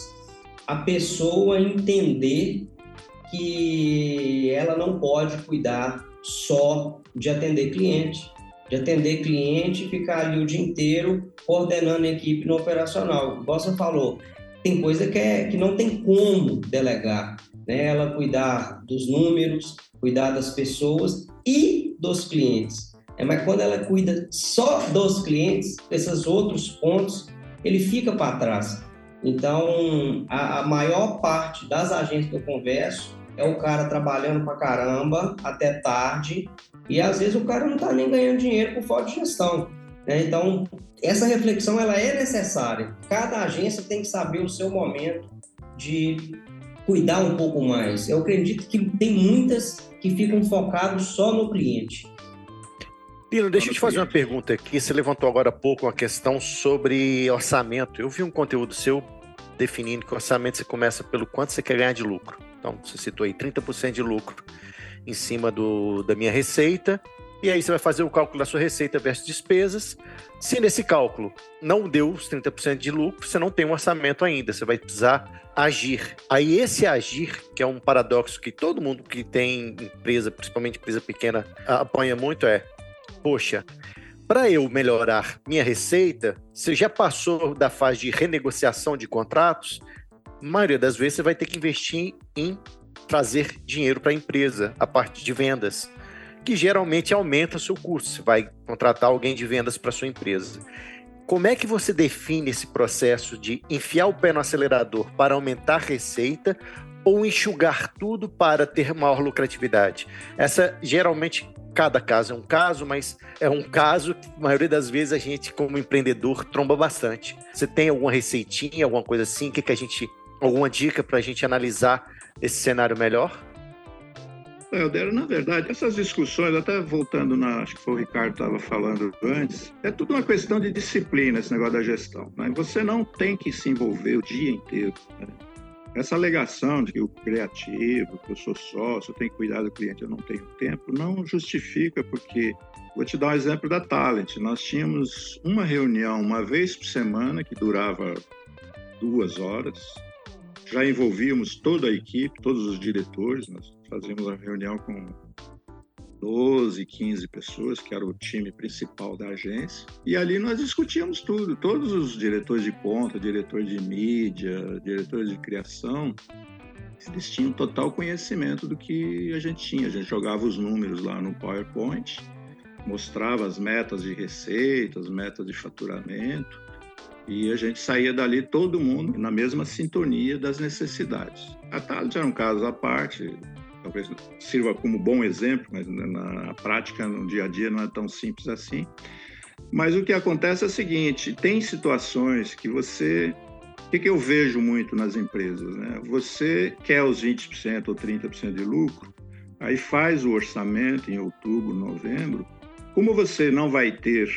A pessoa entender que ela não pode cuidar só de atender cliente, de atender cliente e ficar ali o dia inteiro coordenando a equipe no operacional. Igual você falou, tem coisa que, é, que não tem como delegar. Né? Ela cuidar dos números, cuidar das pessoas e dos clientes. É, mas quando ela cuida só dos clientes, esses outros pontos, ele fica para trás. Então, a, a maior parte das agências que eu converso é o cara trabalhando pra caramba até tarde e às vezes o cara não está nem ganhando dinheiro por falta de gestão. Né? Então, essa reflexão ela é necessária. Cada agência tem que saber o seu momento de cuidar um pouco mais. Eu acredito que tem muitas que ficam focadas só no cliente. Pino, deixa eu te fazer uma pergunta aqui. Você levantou agora há pouco uma questão sobre orçamento. Eu vi um conteúdo seu definindo que o orçamento você começa pelo quanto você quer ganhar de lucro. Então, você citou aí 30% de lucro em cima do, da minha receita. E aí você vai fazer o cálculo da sua receita versus despesas. Se nesse cálculo não deu os 30% de lucro, você não tem um orçamento ainda, você vai precisar agir. Aí esse agir, que é um paradoxo que todo mundo que tem empresa, principalmente empresa pequena, apanha muito, é poxa, para eu melhorar minha receita, você já passou da fase de renegociação de contratos, a maioria das vezes você vai ter que investir em trazer dinheiro para a empresa, a parte de vendas, que geralmente aumenta seu custo. Você vai contratar alguém de vendas para sua empresa. Como é que você define esse processo de enfiar o pé no acelerador para aumentar a receita ou enxugar tudo para ter maior lucratividade? Essa geralmente cada caso é um caso, mas é um caso que a maioria das vezes a gente, como empreendedor, tromba bastante. Você tem alguma receitinha, alguma coisa assim? Que, que a gente. Alguma dica para a gente analisar esse cenário melhor? Helder, na verdade, essas discussões, até voltando na, acho que o Ricardo estava falando antes, é tudo uma questão de disciplina esse negócio da gestão. Né? Você não tem que se envolver o dia inteiro. Né? Essa alegação de que o criativo, que eu sou sócio, eu tenho que cuidar do cliente, eu não tenho tempo, não justifica, porque vou te dar um exemplo da Talent. Nós tínhamos uma reunião uma vez por semana que durava duas horas. Já envolvíamos toda a equipe, todos os diretores, nós fazíamos uma reunião com 12, 15 pessoas, que era o time principal da agência. E ali nós discutíamos tudo, todos os diretores de ponta, diretor de mídia, diretores de criação, eles tinham total conhecimento do que a gente tinha. A gente jogava os números lá no PowerPoint, mostrava as metas de receita, as metas de faturamento, e a gente saía dali todo mundo na mesma sintonia das necessidades. A Thales era um caso à parte, talvez sirva como bom exemplo, mas na prática, no dia a dia, não é tão simples assim. Mas o que acontece é o seguinte: tem situações que você. O que, que eu vejo muito nas empresas? Né? Você quer os 20% ou 30% de lucro, aí faz o orçamento em outubro, novembro. Como você não vai ter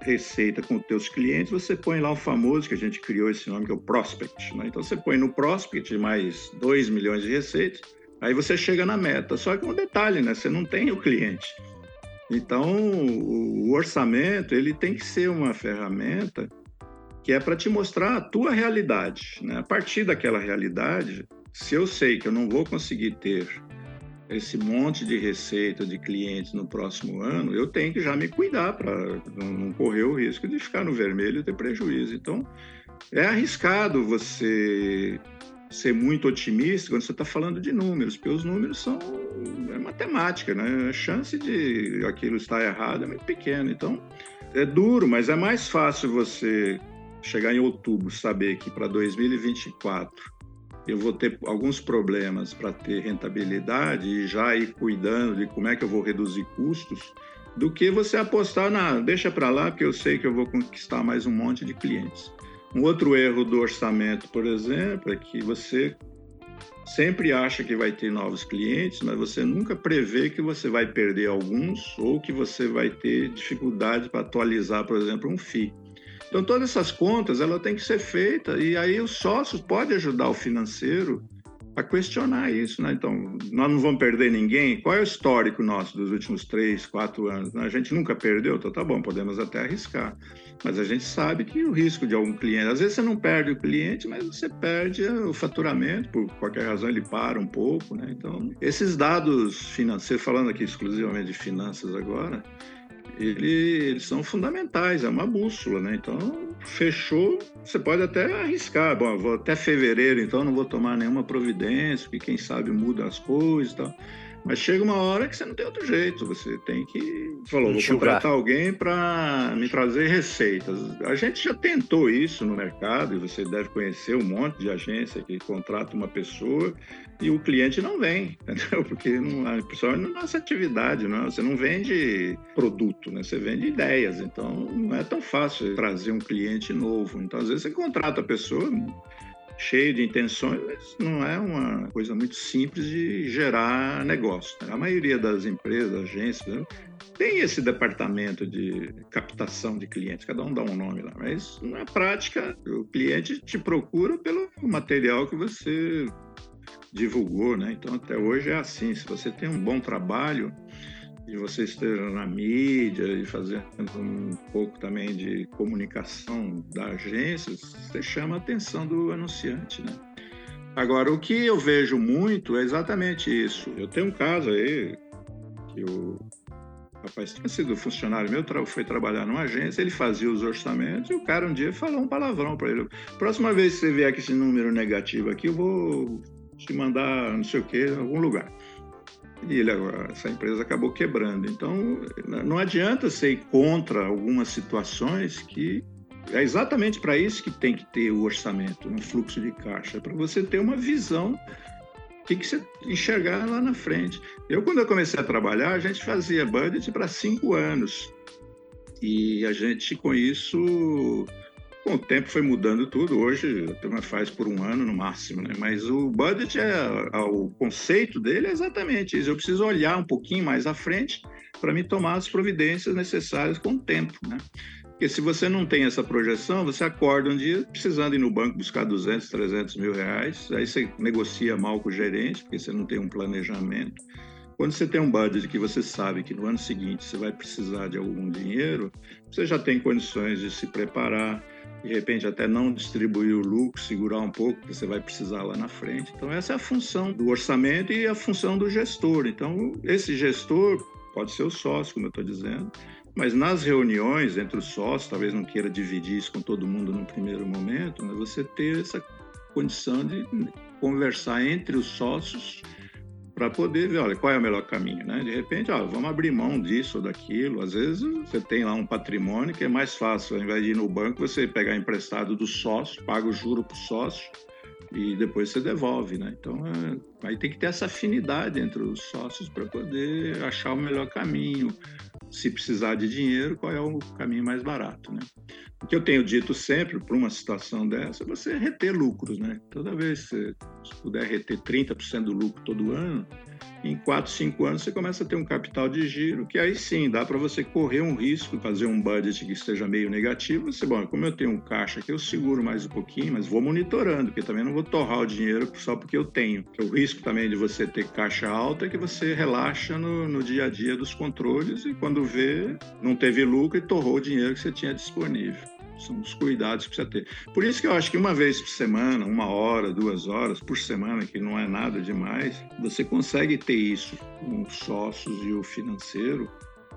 receita com os teus clientes, você põe lá o famoso, que a gente criou esse nome, que é o Prospect. Né? Então, você põe no Prospect mais 2 milhões de receitas, Aí você chega na meta. Só que um detalhe, né? Você não tem o cliente. Então, o orçamento ele tem que ser uma ferramenta que é para te mostrar a tua realidade. Né? A partir daquela realidade, se eu sei que eu não vou conseguir ter esse monte de receita de clientes no próximo ano, eu tenho que já me cuidar para não correr o risco de ficar no vermelho e ter prejuízo. Então, é arriscado você ser muito otimista quando você está falando de números, porque os números são é matemática, né? A chance de aquilo estar errado é muito pequena. Então, é duro, mas é mais fácil você chegar em outubro, saber que para 2024 eu vou ter alguns problemas para ter rentabilidade e já ir cuidando de como é que eu vou reduzir custos, do que você apostar na deixa para lá, porque eu sei que eu vou conquistar mais um monte de clientes. Um outro erro do orçamento, por exemplo, é que você sempre acha que vai ter novos clientes, mas você nunca prevê que você vai perder alguns ou que você vai ter dificuldade para atualizar, por exemplo, um FII. Então, todas essas contas, ela tem que ser feita e aí os sócios podem ajudar o financeiro a questionar isso, né? Então, nós não vamos perder ninguém. Qual é o histórico nosso dos últimos três, quatro anos? A gente nunca perdeu, então tá bom, podemos até arriscar. Mas a gente sabe que o risco de algum cliente, às vezes você não perde o cliente, mas você perde o faturamento, por qualquer razão ele para um pouco, né? Então, esses dados financeiros, falando aqui exclusivamente de finanças agora, ele, eles são fundamentais, é uma bússola, né? Então, fechou, você pode até arriscar. Bom, vou até fevereiro, então não vou tomar nenhuma providência, porque quem sabe muda as coisas e tal. Mas chega uma hora que você não tem outro jeito. Você tem que. Falou, vou contratar alguém para me trazer receitas. A gente já tentou isso no mercado e você deve conhecer um monte de agência que contrata uma pessoa e o cliente não vem, entendeu? Porque não, principalmente na nossa atividade, não, você não vende produto, né? Você vende ideias. Então não é tão fácil trazer um cliente novo. Então às vezes você contrata a pessoa cheio de intenções, mas não é uma coisa muito simples de gerar negócio. Né? A maioria das empresas, agências, né, tem esse departamento de captação de clientes, cada um dá um nome lá, mas na prática o cliente te procura pelo material que você divulgou, né? Então até hoje é assim, se você tem um bom trabalho, de você esteja na mídia e fazendo um pouco também de comunicação da agência, você chama a atenção do anunciante, né? Agora, o que eu vejo muito é exatamente isso. Eu tenho um caso aí que o rapaz tinha sido funcionário meu, foi trabalhar numa agência, ele fazia os orçamentos e o cara um dia falou um palavrão para ele. Próxima vez que você vier com esse número negativo aqui, eu vou te mandar não sei o que, algum lugar e ele, essa empresa acabou quebrando. Então, não adianta ser contra algumas situações que é exatamente para isso que tem que ter o orçamento, um fluxo de caixa, para você ter uma visão o que, que você enxergar lá na frente. Eu, quando eu comecei a trabalhar, a gente fazia budget para cinco anos. E a gente, com isso, com o tempo foi mudando tudo. Hoje a faz por um ano no máximo, né? Mas o budget é, é o conceito dele é exatamente isso. Eu preciso olhar um pouquinho mais à frente para me tomar as providências necessárias com o tempo, né? Porque se você não tem essa projeção, você acorda um dia precisando ir no banco buscar 200, 300 mil reais, aí você negocia mal com o gerente, porque você não tem um planejamento. Quando você tem um budget que você sabe que no ano seguinte você vai precisar de algum dinheiro, você já tem condições de se preparar, de repente até não distribuir o lucro, segurar um pouco, que você vai precisar lá na frente. Então, essa é a função do orçamento e a função do gestor. Então, esse gestor pode ser o sócio, como eu estou dizendo, mas nas reuniões entre os sócios, talvez não queira dividir isso com todo mundo no primeiro momento, mas você ter essa condição de conversar entre os sócios para poder ver, olha, qual é o melhor caminho, né? De repente, ó, vamos abrir mão disso daquilo. Às vezes você tem lá um patrimônio que é mais fácil, ao invés de ir no banco, você pegar emprestado do sócio, paga o juro para o sócio e depois você devolve, né? Então, é, aí tem que ter essa afinidade entre os sócios para poder achar o melhor caminho. Se precisar de dinheiro, qual é o caminho mais barato, né? O que eu tenho dito sempre para uma situação dessa é você reter lucros, né? Toda vez que você puder reter 30% do lucro todo ano, em 4, 5 anos você começa a ter um capital de giro, que aí sim dá para você correr um risco, fazer um budget que esteja meio negativo. Você, bom, como eu tenho um caixa que eu seguro mais um pouquinho, mas vou monitorando, porque também não vou torrar o dinheiro só porque eu tenho. O risco também de você ter caixa alta é que você relaxa no, no dia a dia dos controles e quando vê, não teve lucro e torrou o dinheiro que você tinha disponível são os cuidados que precisa ter. Por isso que eu acho que uma vez por semana, uma hora, duas horas por semana, que não é nada demais, você consegue ter isso com os sócios e o financeiro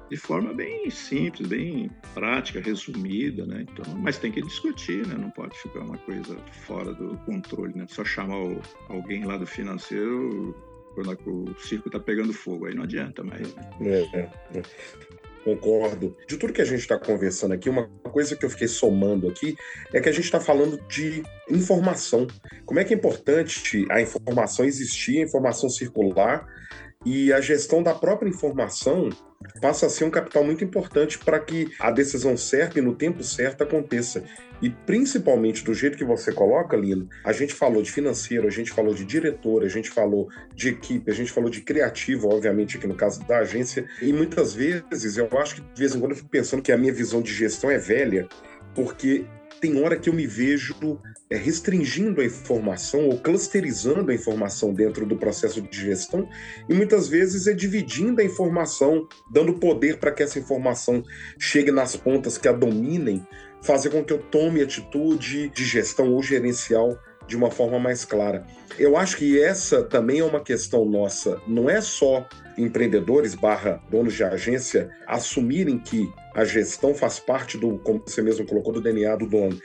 de forma bem simples, bem prática, resumida, né? Então, mas tem que discutir, né? Não pode ficar uma coisa fora do controle, né? Só chamar alguém lá do financeiro quando o circo está pegando fogo, aí não adianta mais. Né? É, é, é. Concordo. De tudo que a gente está conversando aqui, uma coisa que eu fiquei somando aqui é que a gente está falando de informação. Como é que é importante a informação existir, a informação circular e a gestão da própria informação passa a ser um capital muito importante para que a decisão certa e no tempo certo aconteça. E principalmente do jeito que você coloca, Lino, a gente falou de financeiro, a gente falou de diretor, a gente falou de equipe, a gente falou de criativo, obviamente, aqui no caso da agência. E muitas vezes, eu acho que de vez em quando eu fico pensando que a minha visão de gestão é velha, porque tem hora que eu me vejo é, restringindo a informação ou clusterizando a informação dentro do processo de gestão e muitas vezes é dividindo a informação, dando poder para que essa informação chegue nas pontas que a dominem, fazer com que eu tome atitude de gestão ou gerencial de uma forma mais clara. Eu acho que essa também é uma questão nossa, não é só empreendedores barra donos de agência assumirem que a gestão faz parte do, como você mesmo colocou, do DNA do dono,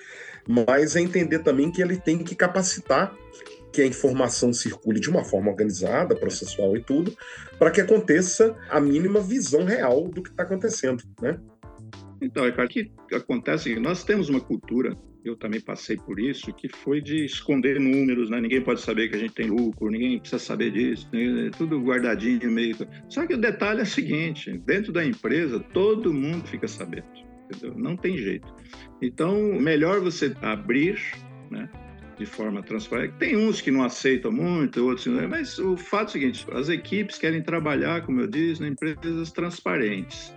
mas é entender também que ele tem que capacitar que a informação circule de uma forma organizada, processual e tudo, para que aconteça a mínima visão real do que está acontecendo, né? Então, Ricardo, o que acontece é nós temos uma cultura, eu também passei por isso, que foi de esconder números, né? Ninguém pode saber que a gente tem lucro, ninguém precisa saber disso, né? tudo guardadinho meio. Só que o detalhe é o seguinte: dentro da empresa, todo mundo fica sabendo, entendeu? Não tem jeito. Então, melhor você abrir, né? de forma transparente. Tem uns que não aceitam muito, outros não, mas o fato é o seguinte: as equipes querem trabalhar, como eu disse, em empresas transparentes.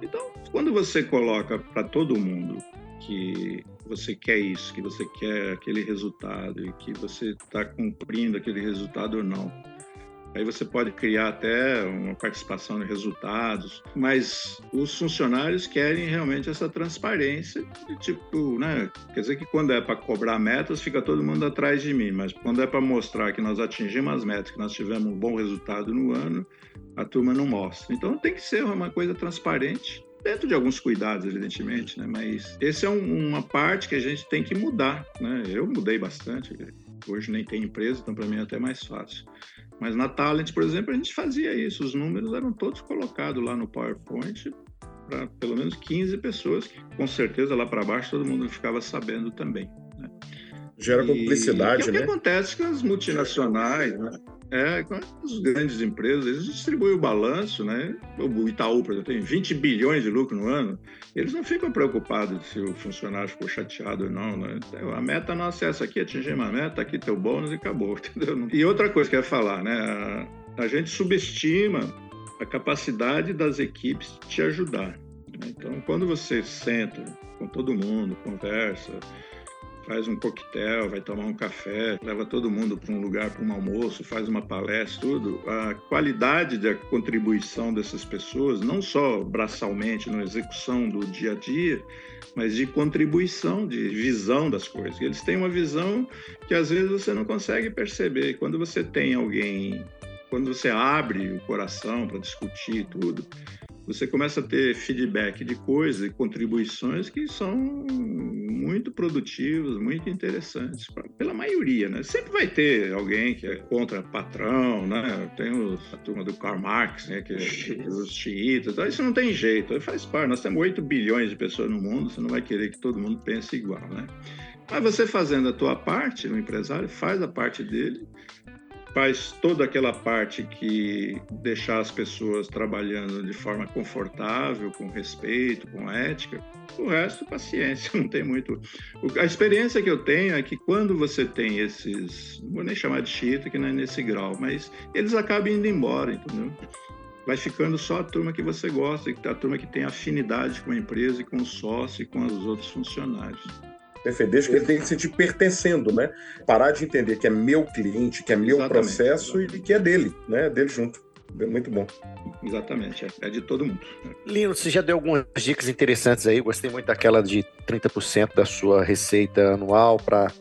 Então, quando você coloca para todo mundo que você quer isso, que você quer aquele resultado e que você está cumprindo aquele resultado ou não, aí você pode criar até uma participação em resultados, mas os funcionários querem realmente essa transparência de tipo, né? Quer dizer que quando é para cobrar metas, fica todo mundo atrás de mim, mas quando é para mostrar que nós atingimos as metas, que nós tivemos um bom resultado no ano, a turma não mostra. Então tem que ser uma coisa transparente dentro de alguns cuidados, evidentemente, né? Mas esse é um, uma parte que a gente tem que mudar, né? Eu mudei bastante. Hoje nem tem empresa, então para mim é até mais fácil. Mas na Talent, por exemplo, a gente fazia isso. Os números eram todos colocados lá no PowerPoint para pelo menos 15 pessoas, que com certeza lá para baixo todo mundo ficava sabendo também. Né? Gera publicidade, e, né? O que acontece com as multinacionais, né? É, com as grandes empresas, eles distribuem o balanço, né? O Itaú, por exemplo, tem 20 bilhões de lucro no ano. Eles não ficam preocupados se o funcionário ficou chateado ou não, né? Então, a meta nossa é essa aqui, atingir uma meta, aqui teu bônus e acabou, entendeu? E outra coisa que eu ia falar, né? A, a gente subestima a capacidade das equipes de te ajudar. Né? Então, quando você senta com todo mundo, conversa, faz um coquetel, vai tomar um café, leva todo mundo para um lugar para um almoço, faz uma palestra, tudo. A qualidade da contribuição dessas pessoas, não só braçalmente na execução do dia a dia, mas de contribuição, de visão das coisas. Eles têm uma visão que às vezes você não consegue perceber. Quando você tem alguém, quando você abre o coração para discutir tudo, você começa a ter feedback de coisas e contribuições que são muito produtivas, muito interessantes, pra, pela maioria, né? Sempre vai ter alguém que é contra patrão, né? Tem os, a turma do Karl Marx, né? Que é os xiitas, então isso não tem jeito, faz parte. Nós temos 8 bilhões de pessoas no mundo, você não vai querer que todo mundo pense igual, né? Mas você fazendo a tua parte, o empresário faz a parte dele, faz toda aquela parte que deixar as pessoas trabalhando de forma confortável, com respeito, com ética. O resto, paciência, não tem muito. A experiência que eu tenho é que quando você tem esses, não vou nem chamar de chita, que não é nesse grau, mas eles acabam indo embora, entendeu? Vai ficando só a turma que você gosta, a turma que tem afinidade com a empresa e com o sócio e com os outros funcionários. Perfeito, que ele tem que se sentir pertencendo, né? Parar de entender que é meu cliente, que é meu exatamente, processo exatamente. e que é dele, né? Dele junto. Muito bom. Exatamente, é, é de todo mundo. Lino, você já deu algumas dicas interessantes aí. Gostei muito daquela de 30% da sua receita anual para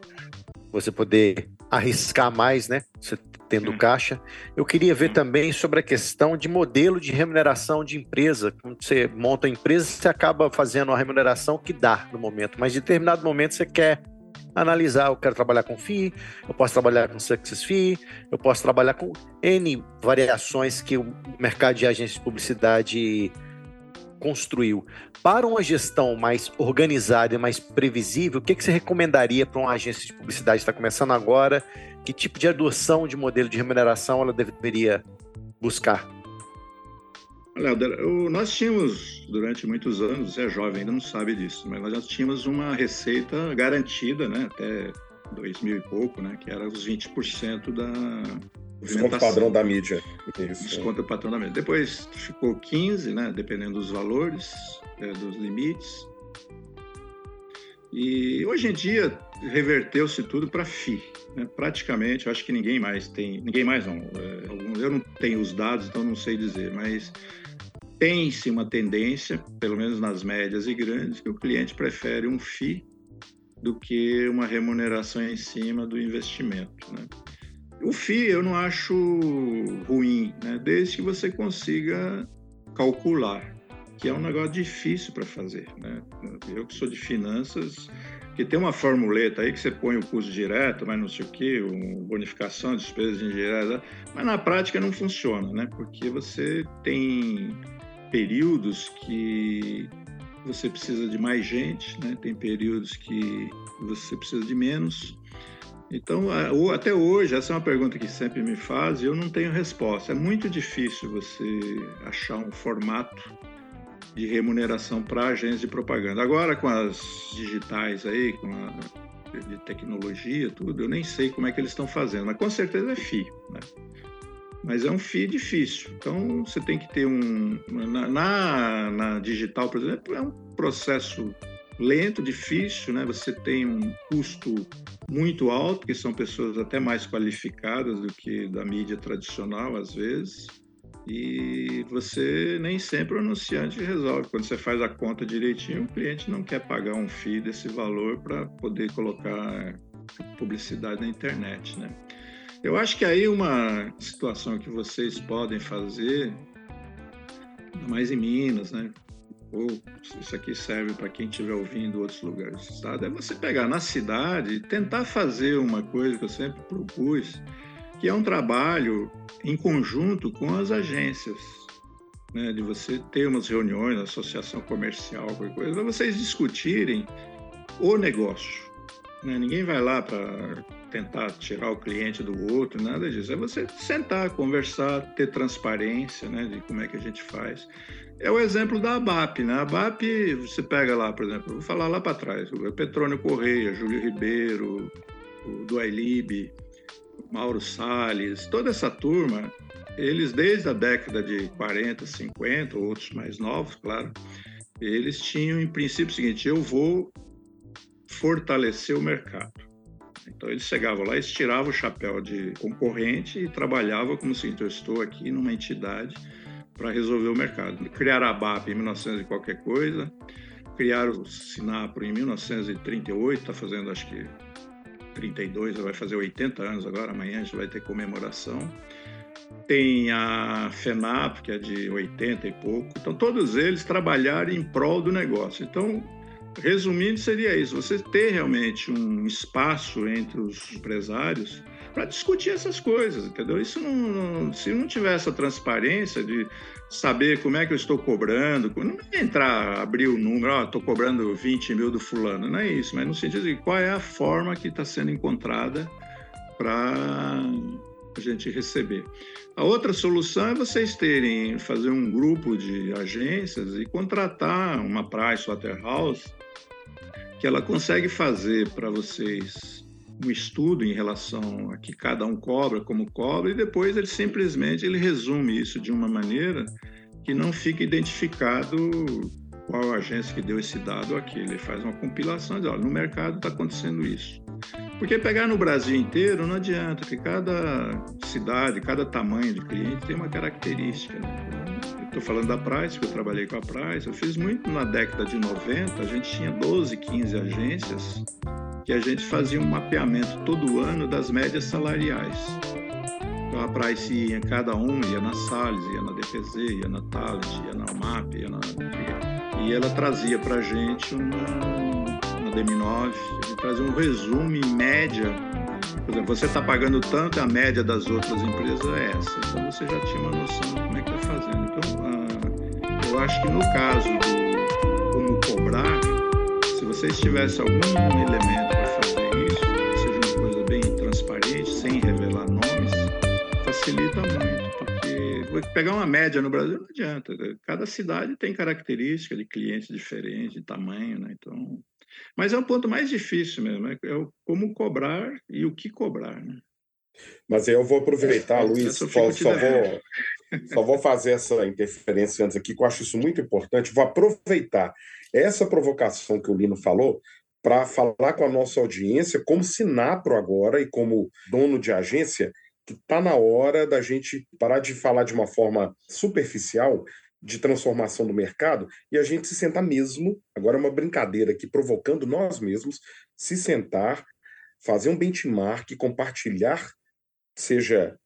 você poder arriscar mais, né? Você tendo hum. caixa. Eu queria ver hum. também sobre a questão de modelo de remuneração de empresa. Quando você monta a empresa, você acaba fazendo a remuneração que dá no momento, mas em determinado momento você quer analisar, eu quero trabalhar com FII, eu posso trabalhar com Success FII, eu posso trabalhar com N variações que o mercado de agência de publicidade construiu. Para uma gestão mais organizada e mais previsível, o que, que você recomendaria para uma agência de publicidade que está começando agora que tipo de adoção de modelo de remuneração ela deveria buscar? Léo, nós tínhamos, durante muitos anos, você é jovem, ainda não sabe disso, mas nós já tínhamos uma receita garantida, né, até 2000 e pouco, né, que era os 20% da Desconto padrão da mídia. Isso. Desconto padrão da mídia. Depois ficou 15, né, dependendo dos valores, é, dos limites. E hoje em dia reverteu-se tudo para FI. Né? Praticamente, acho que ninguém mais tem, ninguém mais não. É, eu não tenho os dados, então não sei dizer, mas tem-se uma tendência, pelo menos nas médias e grandes, que o cliente prefere um FI do que uma remuneração em cima do investimento. Né? O FI eu não acho ruim, né? desde que você consiga calcular que é um negócio difícil para fazer. Né? Eu que sou de finanças, que tem uma formuleta aí que você põe o custo direto, mas não sei o quê, bonificação de despesas indiretas, mas na prática não funciona, né? Porque você tem períodos que você precisa de mais gente, né? Tem períodos que você precisa de menos. Então, até hoje, essa é uma pergunta que sempre me faz e eu não tenho resposta. É muito difícil você achar um formato de remuneração para agências de propaganda. Agora, com as digitais aí, com a de tecnologia, tudo, eu nem sei como é que eles estão fazendo, mas com certeza é FII, né? Mas é um FII difícil. Então, você tem que ter um... Na, na, na digital, por exemplo, é um processo lento, difícil, né? Você tem um custo muito alto, que são pessoas até mais qualificadas do que da mídia tradicional, às vezes. E você nem sempre o anunciante resolve. Quando você faz a conta direitinho, o cliente não quer pagar um FII desse valor para poder colocar publicidade na internet, né? Eu acho que aí uma situação que vocês podem fazer, mais em Minas, né? Ou isso aqui serve para quem estiver ouvindo outros lugares do estado, é você pegar na cidade e tentar fazer uma coisa que eu sempre propus, que é um trabalho em conjunto com as agências. Né, de você ter umas reuniões, associação comercial, qualquer coisa, para vocês discutirem o negócio. Né? Ninguém vai lá para tentar tirar o cliente do outro, nada disso. É você sentar, conversar, ter transparência né, de como é que a gente faz. É o exemplo da ABAP. Né? A ABAP, você pega lá, por exemplo, vou falar lá para trás, o Petrônio Correia, Júlio Ribeiro, o Duailib, Mauro Salles, toda essa turma, eles desde a década de 40, 50, outros mais novos, claro, eles tinham em princípio o seguinte: eu vou fortalecer o mercado. Então eles chegavam lá, eles tiravam o chapéu de concorrente e trabalhavam como se eu estou aqui numa entidade para resolver o mercado. Criaram a BAP em 1900 e qualquer coisa, criaram o Sinapro em 1938, está fazendo acho que 32, vai fazer 80 anos agora, amanhã a gente vai ter comemoração. Tem a FENAP, que é de 80 e pouco. Então, todos eles trabalharam em prol do negócio. Então, resumindo, seria isso: você ter realmente um espaço entre os empresários para discutir essas coisas, entendeu? Isso não, não, se não tiver essa transparência de saber como é que eu estou cobrando, não é entrar, abrir o número, ó, estou cobrando 20 mil do fulano, não é isso, mas no sentido de qual é a forma que está sendo encontrada para a gente receber. A outra solução é vocês terem, fazer um grupo de agências e contratar uma Price Waterhouse que ela consegue fazer para vocês um estudo em relação a que cada um cobra, como cobra, e depois ele simplesmente ele resume isso de uma maneira que não fica identificado qual agência que deu esse dado aqui. Ele faz uma compilação e diz, olha, no mercado está acontecendo isso. Porque pegar no Brasil inteiro não adianta, porque cada cidade, cada tamanho de cliente tem uma característica. Né? Estou falando da Price, que eu trabalhei com a Price. Eu fiz muito na década de 90, a gente tinha 12, 15 agências que a gente fazia um mapeamento todo ano das médias salariais. Então a Price ia, cada um ia na Salles, ia na DPZ, ia na Thales, ia na UMAP, ia na... e ela trazia para a gente uma, uma DM9, a gente trazia um resumo em média. Por exemplo, você está pagando tanto, a média das outras empresas é essa. Então você já tinha uma noção de como é que está fazendo. Então, ah, eu acho que no caso do como cobrar, se vocês tivessem algum elemento pegar uma média no Brasil não adianta. Cada cidade tem característica de clientes diferentes, de tamanho, né? Então, mas é um ponto mais difícil mesmo, é, o como cobrar e o que cobrar, né? Mas eu vou aproveitar, é, Luiz, só, só, vou, só vou fazer essa interferência antes aqui, que eu acho isso muito importante. Vou aproveitar essa provocação que o Lino falou para falar com a nossa audiência, como Sinapro agora e como dono de agência, que está na hora da gente parar de falar de uma forma superficial de transformação do mercado e a gente se sentar mesmo, agora é uma brincadeira aqui, provocando nós mesmos, se sentar, fazer um benchmark, compartilhar, seja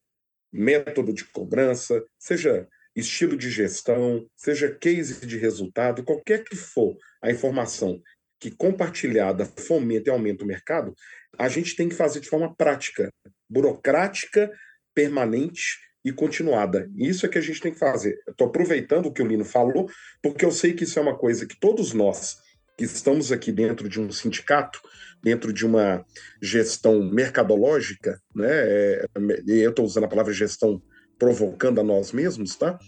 método de cobrança, seja estilo de gestão, seja case de resultado, qualquer que for a informação que compartilhada fomenta e aumenta o mercado, a gente tem que fazer de forma prática, burocrática, permanente e continuada. Isso é que a gente tem que fazer. Estou aproveitando o que o Lino falou, porque eu sei que isso é uma coisa que todos nós que estamos aqui dentro de um sindicato, dentro de uma gestão mercadológica, né? É, eu estou usando a palavra gestão provocando a nós mesmos, tá?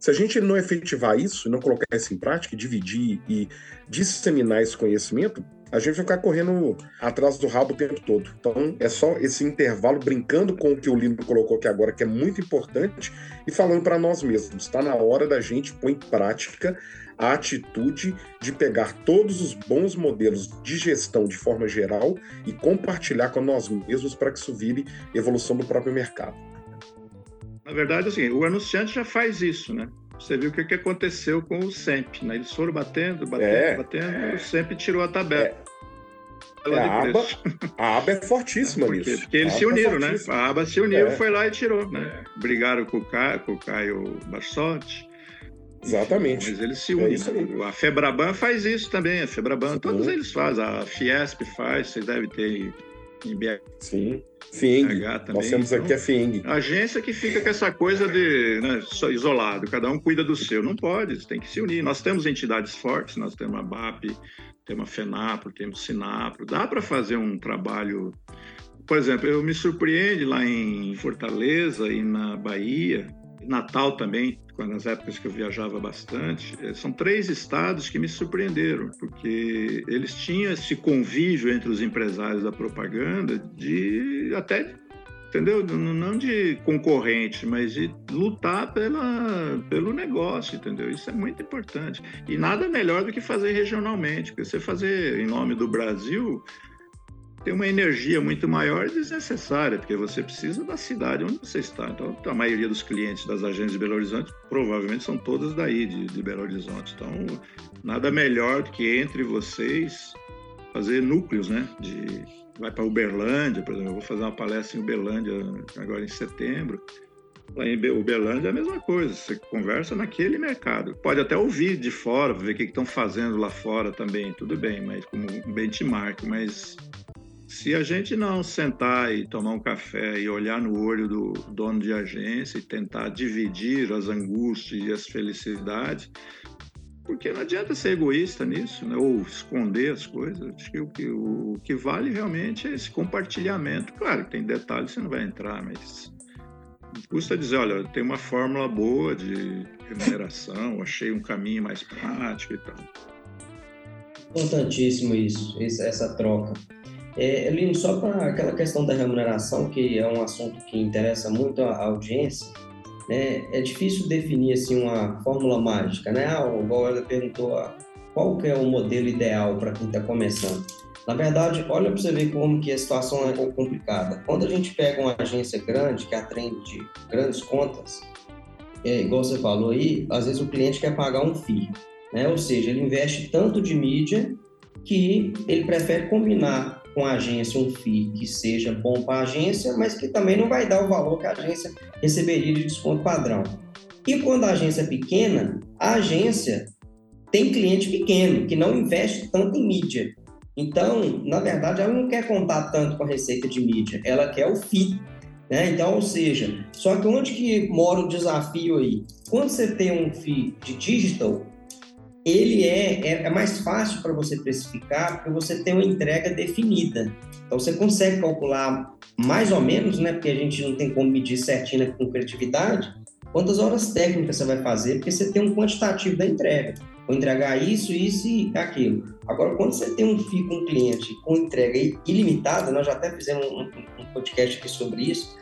Se a gente não efetivar isso, não colocar isso em prática, dividir e disseminar esse conhecimento, a gente vai ficar correndo atrás do rabo o tempo todo. Então, é só esse intervalo brincando com o que o Lino colocou aqui agora, que é muito importante, e falando para nós mesmos. Está na hora da gente pôr em prática a atitude de pegar todos os bons modelos de gestão de forma geral e compartilhar com nós mesmos para que isso vire evolução do próprio mercado. Na verdade, assim, o anunciante já faz isso, né? Você viu o que, que aconteceu com o SEMP, né? Eles foram batendo, batendo, é, batendo, é, e o SEMP tirou a tabela. É. É, a, aba, a aba é fortíssima porque, nisso. Porque eles se é uniram, né? A aba se uniu, é. foi lá e tirou, né? Brigaram com o Caio, com o Caio Barsotti. Exatamente. Mas eles se unem. É a Febraban faz isso também, a Febraban, Sim. todos eles fazem. A Fiesp faz, vocês devem ter em BH. Sim. FIENG. Nós temos aqui a FIENG. Agência que fica com essa coisa de né, isolado, cada um cuida do seu. Não pode, tem que se unir. Nós temos entidades fortes, nós temos a BAP, temos a FENAPRO, temos o SINAPRO. Dá para fazer um trabalho. Por exemplo, eu me surpreende lá em Fortaleza e na Bahia, Natal também, nas épocas que eu viajava bastante, eh, são três estados que me surpreenderam, porque eles tinham esse convívio entre os empresários da propaganda de até entendeu? Não de concorrente, mas de lutar pela, pelo negócio, entendeu? Isso é muito importante. E nada melhor do que fazer regionalmente, porque você fazer em nome do Brasil, tem uma energia muito maior e desnecessária, porque você precisa da cidade onde você está. Então, a maioria dos clientes das agências de Belo Horizonte provavelmente são todas daí, de, de Belo Horizonte. Então, nada melhor do que entre vocês fazer núcleos, né? De, vai para Uberlândia, por exemplo, eu vou fazer uma palestra em Uberlândia agora em setembro. Lá em Uberlândia é a mesma coisa, você conversa naquele mercado. Pode até ouvir de fora, ver o que estão fazendo lá fora também, tudo bem, mas como um benchmark, mas se a gente não sentar e tomar um café e olhar no olho do dono de agência e tentar dividir as angústias e as felicidades, porque não adianta ser egoísta nisso, né? ou esconder as coisas. Acho que o, que o que vale realmente é esse compartilhamento. Claro tem detalhes você não vai entrar, mas custa dizer, olha, tem uma fórmula boa de remuneração, achei um caminho mais prático e tal. Importantíssimo isso, essa troca. É, Lino, só para aquela questão da remuneração, que é um assunto que interessa muito a audiência, né, é difícil definir assim, uma fórmula mágica. Né? Ah, o Goela perguntou ah, qual que é o modelo ideal para quem está começando. Na verdade, olha para você ver como que a situação é complicada. Quando a gente pega uma agência grande, que atende grandes contas, é, igual você falou aí, às vezes o cliente quer pagar um FII. Né? Ou seja, ele investe tanto de mídia que ele prefere combinar com a agência um FII que seja bom para a agência, mas que também não vai dar o valor que a agência receberia de desconto padrão. E quando a agência é pequena, a agência tem cliente pequeno, que não investe tanto em mídia. Então, na verdade, ela não quer contar tanto com a receita de mídia, ela quer o FII. Né? Então, ou seja, só que onde que mora o desafio aí? Quando você tem um FII de digital, ele é, é, é mais fácil para você precificar porque você tem uma entrega definida. Então você consegue calcular mais ou menos, né? Porque a gente não tem como medir certinho né, com criatividade, quantas horas técnicas você vai fazer, porque você tem um quantitativo da entrega. Vou entregar isso, isso e aquilo. Agora, quando você tem um FII com um cliente com entrega ilimitada, nós já até fizemos um, um podcast aqui sobre isso,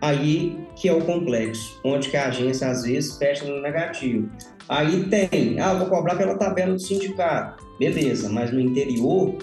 aí que é o complexo, onde a agência às vezes fecha no negativo. Aí tem, ah, vou cobrar pela tabela do sindicato. Beleza, mas no interior,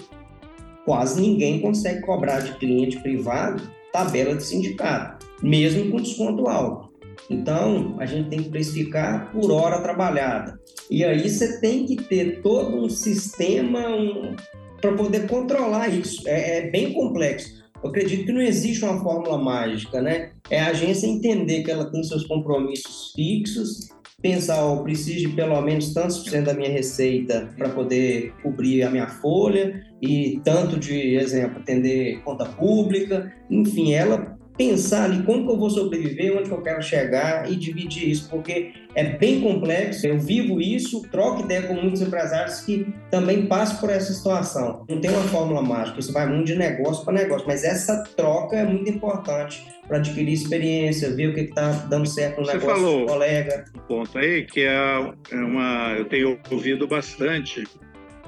quase ninguém consegue cobrar de cliente privado tabela de sindicato, mesmo com desconto alto. Então, a gente tem que precificar por hora trabalhada. E aí você tem que ter todo um sistema um, para poder controlar isso. É, é bem complexo. Eu acredito que não existe uma fórmula mágica, né? É a agência entender que ela tem seus compromissos fixos pensar, eu preciso de pelo menos tantos por cento da minha receita para poder cobrir a minha folha e tanto de, exemplo, atender conta pública, enfim, ela pensar ali como que eu vou sobreviver, onde que eu quero chegar e dividir isso, porque é bem complexo. Eu vivo isso, troco ideia com muitos empresários que também passam por essa situação. Não tem uma fórmula mágica, você vai muito de negócio para negócio, mas essa troca é muito importante para adquirir experiência, ver o que está dando certo no você negócio falou do colega. Um ponto aí que é, é uma, eu tenho ouvido bastante,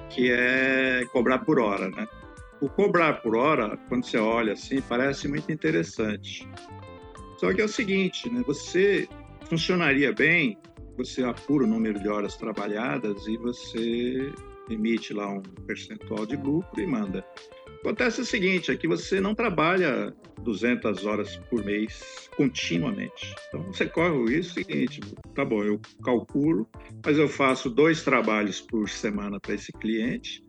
que é cobrar por hora, né? O cobrar por hora, quando você olha assim, parece muito interessante. Só que é o seguinte, né? Você funcionaria bem, você apura o número de horas trabalhadas e você emite lá um percentual de lucro e manda. Acontece o seguinte, é que você não trabalha 200 horas por mês continuamente. Então você corre o risco seguinte, tá bom, eu calculo, mas eu faço dois trabalhos por semana para esse cliente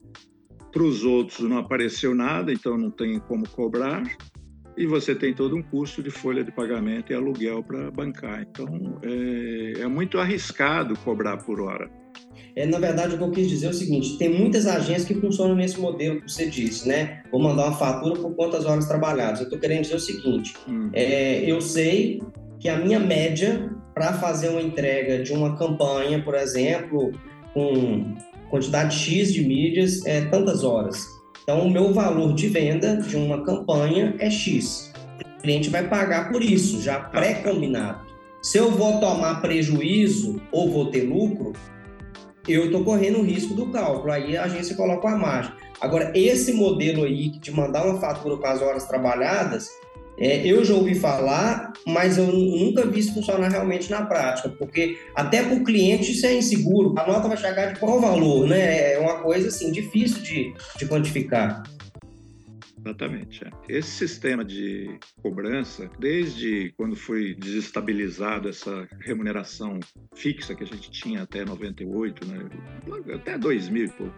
para os outros não apareceu nada, então não tem como cobrar. E você tem todo um custo de folha de pagamento e aluguel para bancar. Então é, é muito arriscado cobrar por hora. É, na verdade, o que eu quis dizer é o seguinte: tem muitas agências que funcionam nesse modelo que você disse, né? Vou mandar uma fatura por quantas horas trabalhadas. Eu estou querendo dizer o seguinte: hum. é, eu sei que a minha média para fazer uma entrega de uma campanha, por exemplo, com quantidade X de mídias é tantas horas. Então, o meu valor de venda de uma campanha é X. O cliente vai pagar por isso, já pré-combinado. Se eu vou tomar prejuízo ou vou ter lucro, eu estou correndo o risco do cálculo. Aí a agência coloca a margem. Agora, esse modelo aí de mandar uma fatura com as horas trabalhadas, é, eu já ouvi falar, mas eu nunca vi isso funcionar realmente na prática, porque até para o cliente isso é inseguro. A nota vai chegar de qual valor, né? É uma coisa assim difícil de, de quantificar. Exatamente. É. Esse sistema de cobrança, desde quando foi desestabilizado essa remuneração fixa que a gente tinha até 98, né? até 2000 e pouco,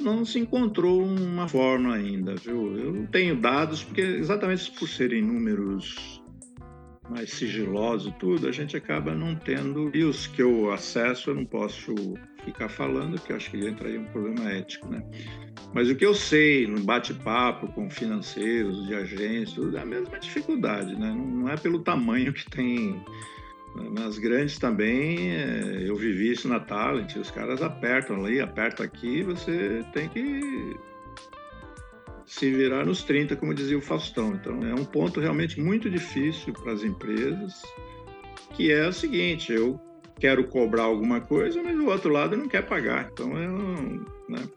não se encontrou uma forma ainda, viu? Eu não tenho dados, porque exatamente por serem números mais sigilosos e tudo, a gente acaba não tendo. E os que eu acesso, eu não posso ficar falando, que acho que entra aí um problema ético, né? Mas o que eu sei no bate-papo com financeiros, de agências, é a mesma dificuldade, né? Não é pelo tamanho que tem nas grandes também, é, eu vivi isso na Talent, os caras apertam ali, aperta aqui, você tem que se virar nos 30, como dizia o Faustão. Então, é um ponto realmente muito difícil para as empresas, que é o seguinte, eu quero cobrar alguma coisa, mas o outro lado não quer pagar. Então, é né?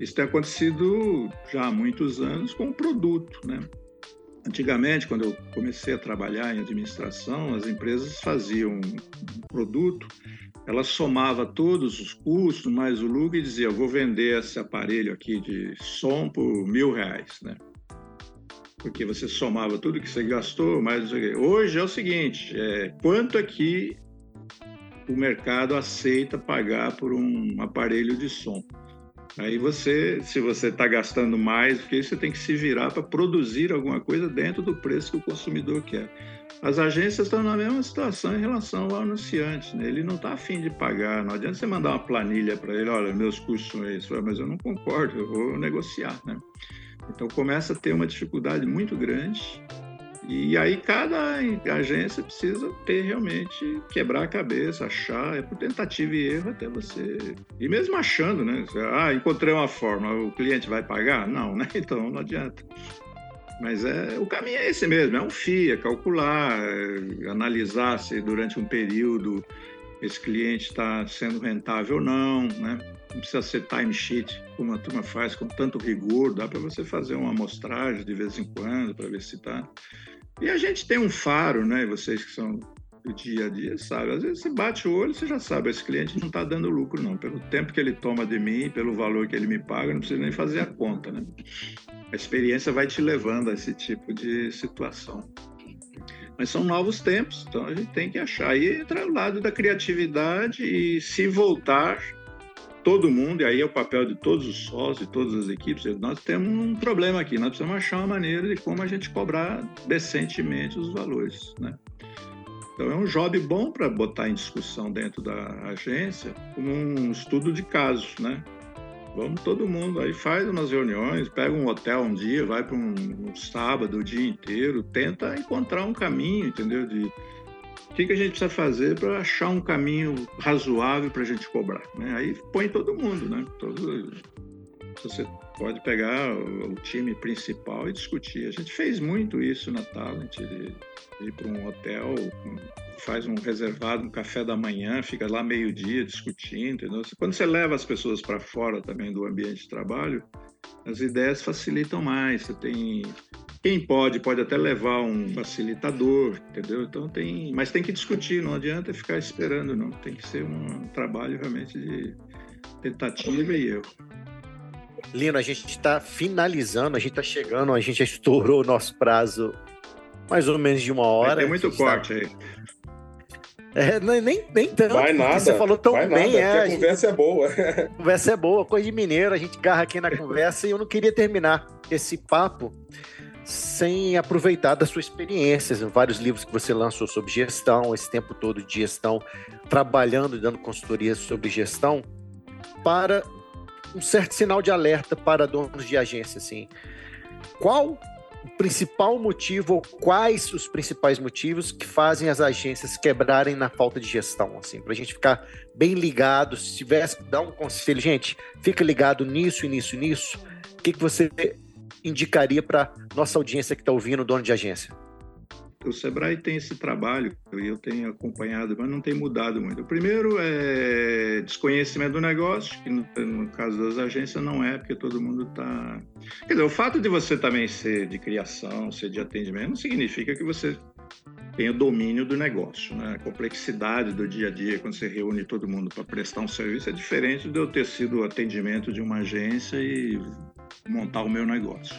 isso tem acontecido já há muitos anos com o produto, né? Antigamente, quando eu comecei a trabalhar em administração, as empresas faziam um produto, ela somava todos os custos mais o lucro e dizia: eu vou vender esse aparelho aqui de som por mil reais, né? Porque você somava tudo que você gastou, mais hoje é o seguinte: é, quanto aqui o mercado aceita pagar por um aparelho de som? Aí você, se você está gastando mais do que isso, você tem que se virar para produzir alguma coisa dentro do preço que o consumidor quer. As agências estão na mesma situação em relação ao anunciante. Né? Ele não está afim de pagar. Não adianta você mandar uma planilha para ele, olha, meus custos são esses, mas eu não concordo, eu vou negociar. Né? Então começa a ter uma dificuldade muito grande e aí cada agência precisa ter realmente quebrar a cabeça, achar, é por tentativa e erro até você. E mesmo achando, né? Ah, encontrei uma forma, o cliente vai pagar? Não, né? Então não adianta. Mas é, o caminho é esse mesmo, é um FIA, calcular, é analisar se durante um período esse cliente está sendo rentável ou não, né? Não precisa ser timesheet, como a turma faz com tanto rigor, dá para você fazer uma amostragem de vez em quando para ver se está e a gente tem um faro, né? Vocês que são do dia a dia, sabe? Às vezes você bate o olho, você já sabe, esse cliente não está dando lucro, não. Pelo tempo que ele toma de mim, pelo valor que ele me paga, não precisa nem fazer a conta, né? A experiência vai te levando a esse tipo de situação. Mas são novos tempos, então a gente tem que achar. Aí entra o lado da criatividade e se voltar todo mundo, e aí é o papel de todos os sócios, de todas as equipes, nós temos um problema aqui, nós precisamos achar uma maneira de como a gente cobrar decentemente os valores, né? Então é um job bom para botar em discussão dentro da agência, como um estudo de casos, né? Vamos todo mundo aí faz umas reuniões, pega um hotel um dia, vai para um, um, sábado o dia inteiro, tenta encontrar um caminho, entendeu? De o que, que a gente precisa fazer para achar um caminho razoável para a gente cobrar, né? Aí põe todo mundo, né? Todo, você pode pegar o, o, time principal e discutir. A gente fez muito isso na Talent, de, de ir para um hotel, faz um reservado, um café da manhã, fica lá meio-dia discutindo, entendeu? Quando você leva as pessoas para fora também do ambiente de trabalho, as ideias facilitam mais. Você tem quem pode pode até levar um facilitador, entendeu? Então tem, mas tem que discutir, não adianta ficar esperando, não. Tem que ser um trabalho realmente de tentativa e erro. Lino, a gente está finalizando, a gente está chegando, a gente já estourou o nosso prazo mais ou menos de uma hora. Tem muito corte tá... aí. É, nem, nem tanto. Vai nada. Você falou tão bem. Nada, é, a, a conversa é boa. A conversa é boa, coisa de mineiro, a gente garra aqui na conversa e eu não queria terminar esse papo sem aproveitar da sua experiência, vários livros que você lançou sobre gestão, esse tempo todo de gestão, trabalhando e dando consultorias sobre gestão, para um certo sinal de alerta para donos de agência, assim. Qual o principal motivo ou quais os principais motivos que fazem as agências quebrarem na falta de gestão, assim, para a gente ficar bem ligado, se tivesse que dar um conselho, gente, fica ligado nisso nisso nisso, o que, que você indicaria para nossa audiência que está ouvindo, dono de agência? O Sebrae tem esse trabalho, e eu tenho acompanhado, mas não tem mudado muito. O primeiro é desconhecimento do negócio, que no, no caso das agências não é, porque todo mundo está. Quer dizer, o fato de você também ser de criação, ser de atendimento, não significa que você tenha domínio do negócio. Né? A complexidade do dia a dia, quando você reúne todo mundo para prestar um serviço, é diferente de eu ter sido atendimento de uma agência e montar o meu negócio.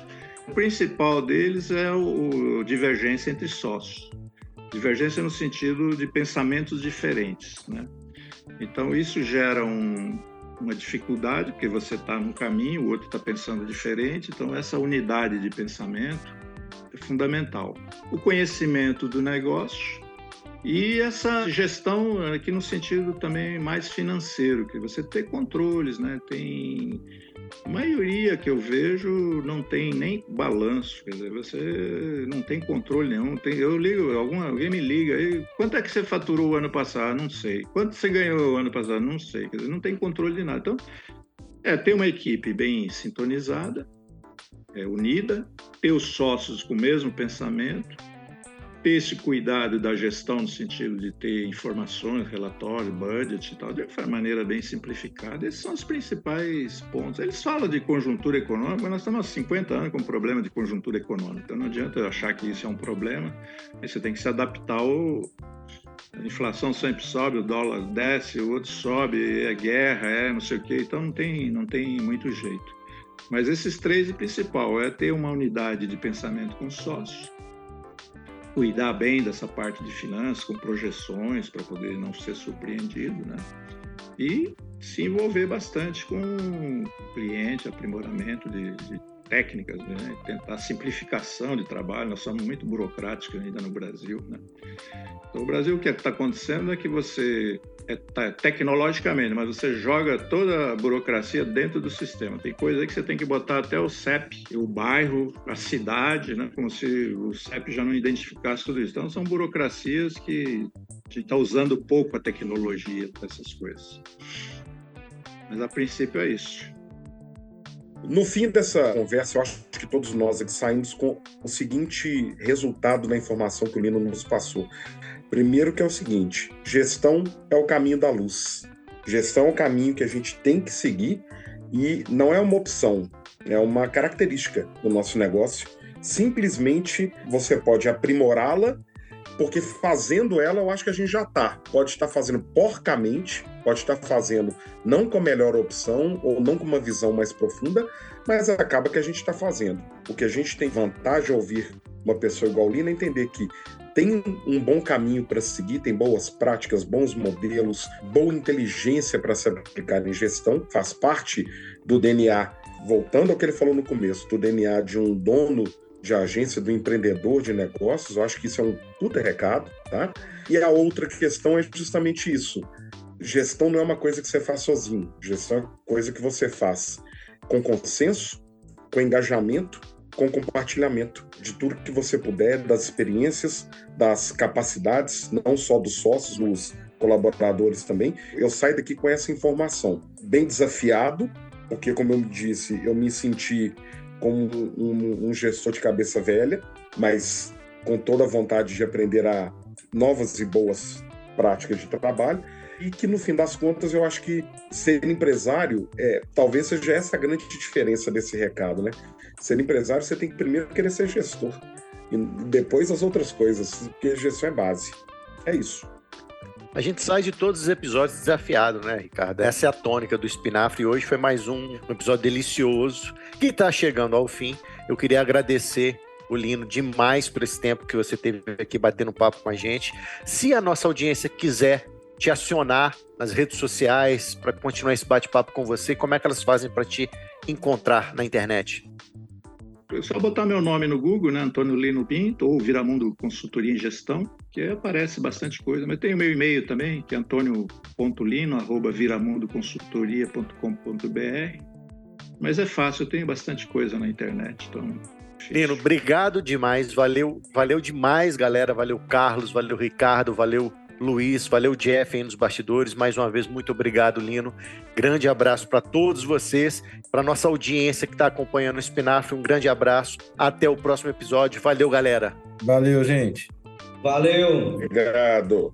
O principal deles é o, o divergência entre sócios. Divergência no sentido de pensamentos diferentes, né? Então isso gera um, uma dificuldade, porque você está num caminho, o outro está pensando diferente, então essa unidade de pensamento é fundamental. O conhecimento do negócio e essa gestão aqui no sentido também mais financeiro, que você tem controles, né? Tem a maioria que eu vejo não tem nem balanço, quer dizer, você não tem controle nenhum. Tem, eu ligo, alguém me liga aí, quanto é que você faturou o ano passado? Não sei. Quanto você ganhou o ano passado? Não sei. Quer dizer, não tem controle de nada. Então, é ter uma equipe bem sintonizada, é, unida, ter os sócios com o mesmo pensamento, ter esse cuidado da gestão no sentido de ter informações, relatório, budget e tal, de uma maneira bem simplificada. Esses são os principais pontos. Eles falam de conjuntura econômica, mas nós estamos há 50 anos com problema de conjuntura econômica. Então não adianta achar que isso é um problema, você tem que se adaptar ao, a inflação sempre sobe, o dólar desce, o outro sobe, é guerra, é não sei o quê, então não tem, não tem muito jeito. Mas esses três, o principal é ter uma unidade de pensamento com sócios, cuidar bem dessa parte de finanças, com projeções, para poder não ser surpreendido, né? E se envolver bastante com cliente, aprimoramento de, de técnicas, né? tentar simplificação de trabalho. Nós somos muito burocráticos ainda no Brasil. Né? Então, o Brasil, o que está acontecendo é que você, é, tá, tecnologicamente, mas você joga toda a burocracia dentro do sistema. Tem coisa aí que você tem que botar até o CEP, o bairro, a cidade, né? como se o CEP já não identificasse tudo isso. Então, são burocracias que a gente está usando pouco a tecnologia para essas coisas. Mas a princípio é isso. No fim dessa conversa, eu acho que todos nós aqui saímos com o seguinte resultado da informação que o Lino nos passou. Primeiro que é o seguinte, gestão é o caminho da luz. Gestão é o caminho que a gente tem que seguir e não é uma opção, é uma característica do nosso negócio. Simplesmente você pode aprimorá-la porque fazendo ela, eu acho que a gente já está. Pode estar fazendo porcamente, pode estar fazendo não com a melhor opção ou não com uma visão mais profunda, mas acaba que a gente está fazendo. O que a gente tem vantagem ao ouvir uma pessoa igual Lina é entender que tem um bom caminho para seguir, tem boas práticas, bons modelos, boa inteligência para se aplicar em gestão, faz parte do DNA, voltando ao que ele falou no começo, do DNA de um dono de agência do empreendedor de negócios. Eu acho que isso é um puta recado, tá? E a outra questão é justamente isso. Gestão não é uma coisa que você faz sozinho. Gestão é coisa que você faz com consenso, com engajamento, com compartilhamento de tudo que você puder, das experiências, das capacidades, não só dos sócios, dos colaboradores também. Eu saio daqui com essa informação, bem desafiado, porque, como eu disse, eu me senti como um, um gestor de cabeça velha, mas com toda a vontade de aprender a novas e boas práticas de trabalho e que no fim das contas eu acho que ser empresário é, talvez seja essa a grande diferença desse recado, né? Ser empresário você tem que primeiro querer ser gestor e depois as outras coisas, porque gestão é base. É isso. A gente sai de todos os episódios desafiado, né, Ricardo? Essa é a tônica do Espinafre. Hoje foi mais um episódio delicioso que está chegando ao fim. Eu queria agradecer o Lino demais por esse tempo que você teve aqui batendo papo com a gente. Se a nossa audiência quiser te acionar nas redes sociais para continuar esse bate-papo com você, como é que elas fazem para te encontrar na internet? É só botar meu nome no Google, né? Antônio Lino Pinto, ou Viramundo Consultoria em Gestão, que aparece bastante coisa. Mas tem o meu e-mail também, que é antônio.lino.viramundoconsultoria.com.br. Mas é fácil, eu tenho bastante coisa na internet, então Lino, obrigado demais, valeu, valeu demais, galera, valeu Carlos, valeu Ricardo, valeu Luiz, valeu Jeff aí nos bastidores. Mais uma vez, muito obrigado, Lino. Grande abraço para todos vocês, para nossa audiência que está acompanhando o Espinafre. Um grande abraço. Até o próximo episódio. Valeu, galera. Valeu, gente. Valeu. Obrigado.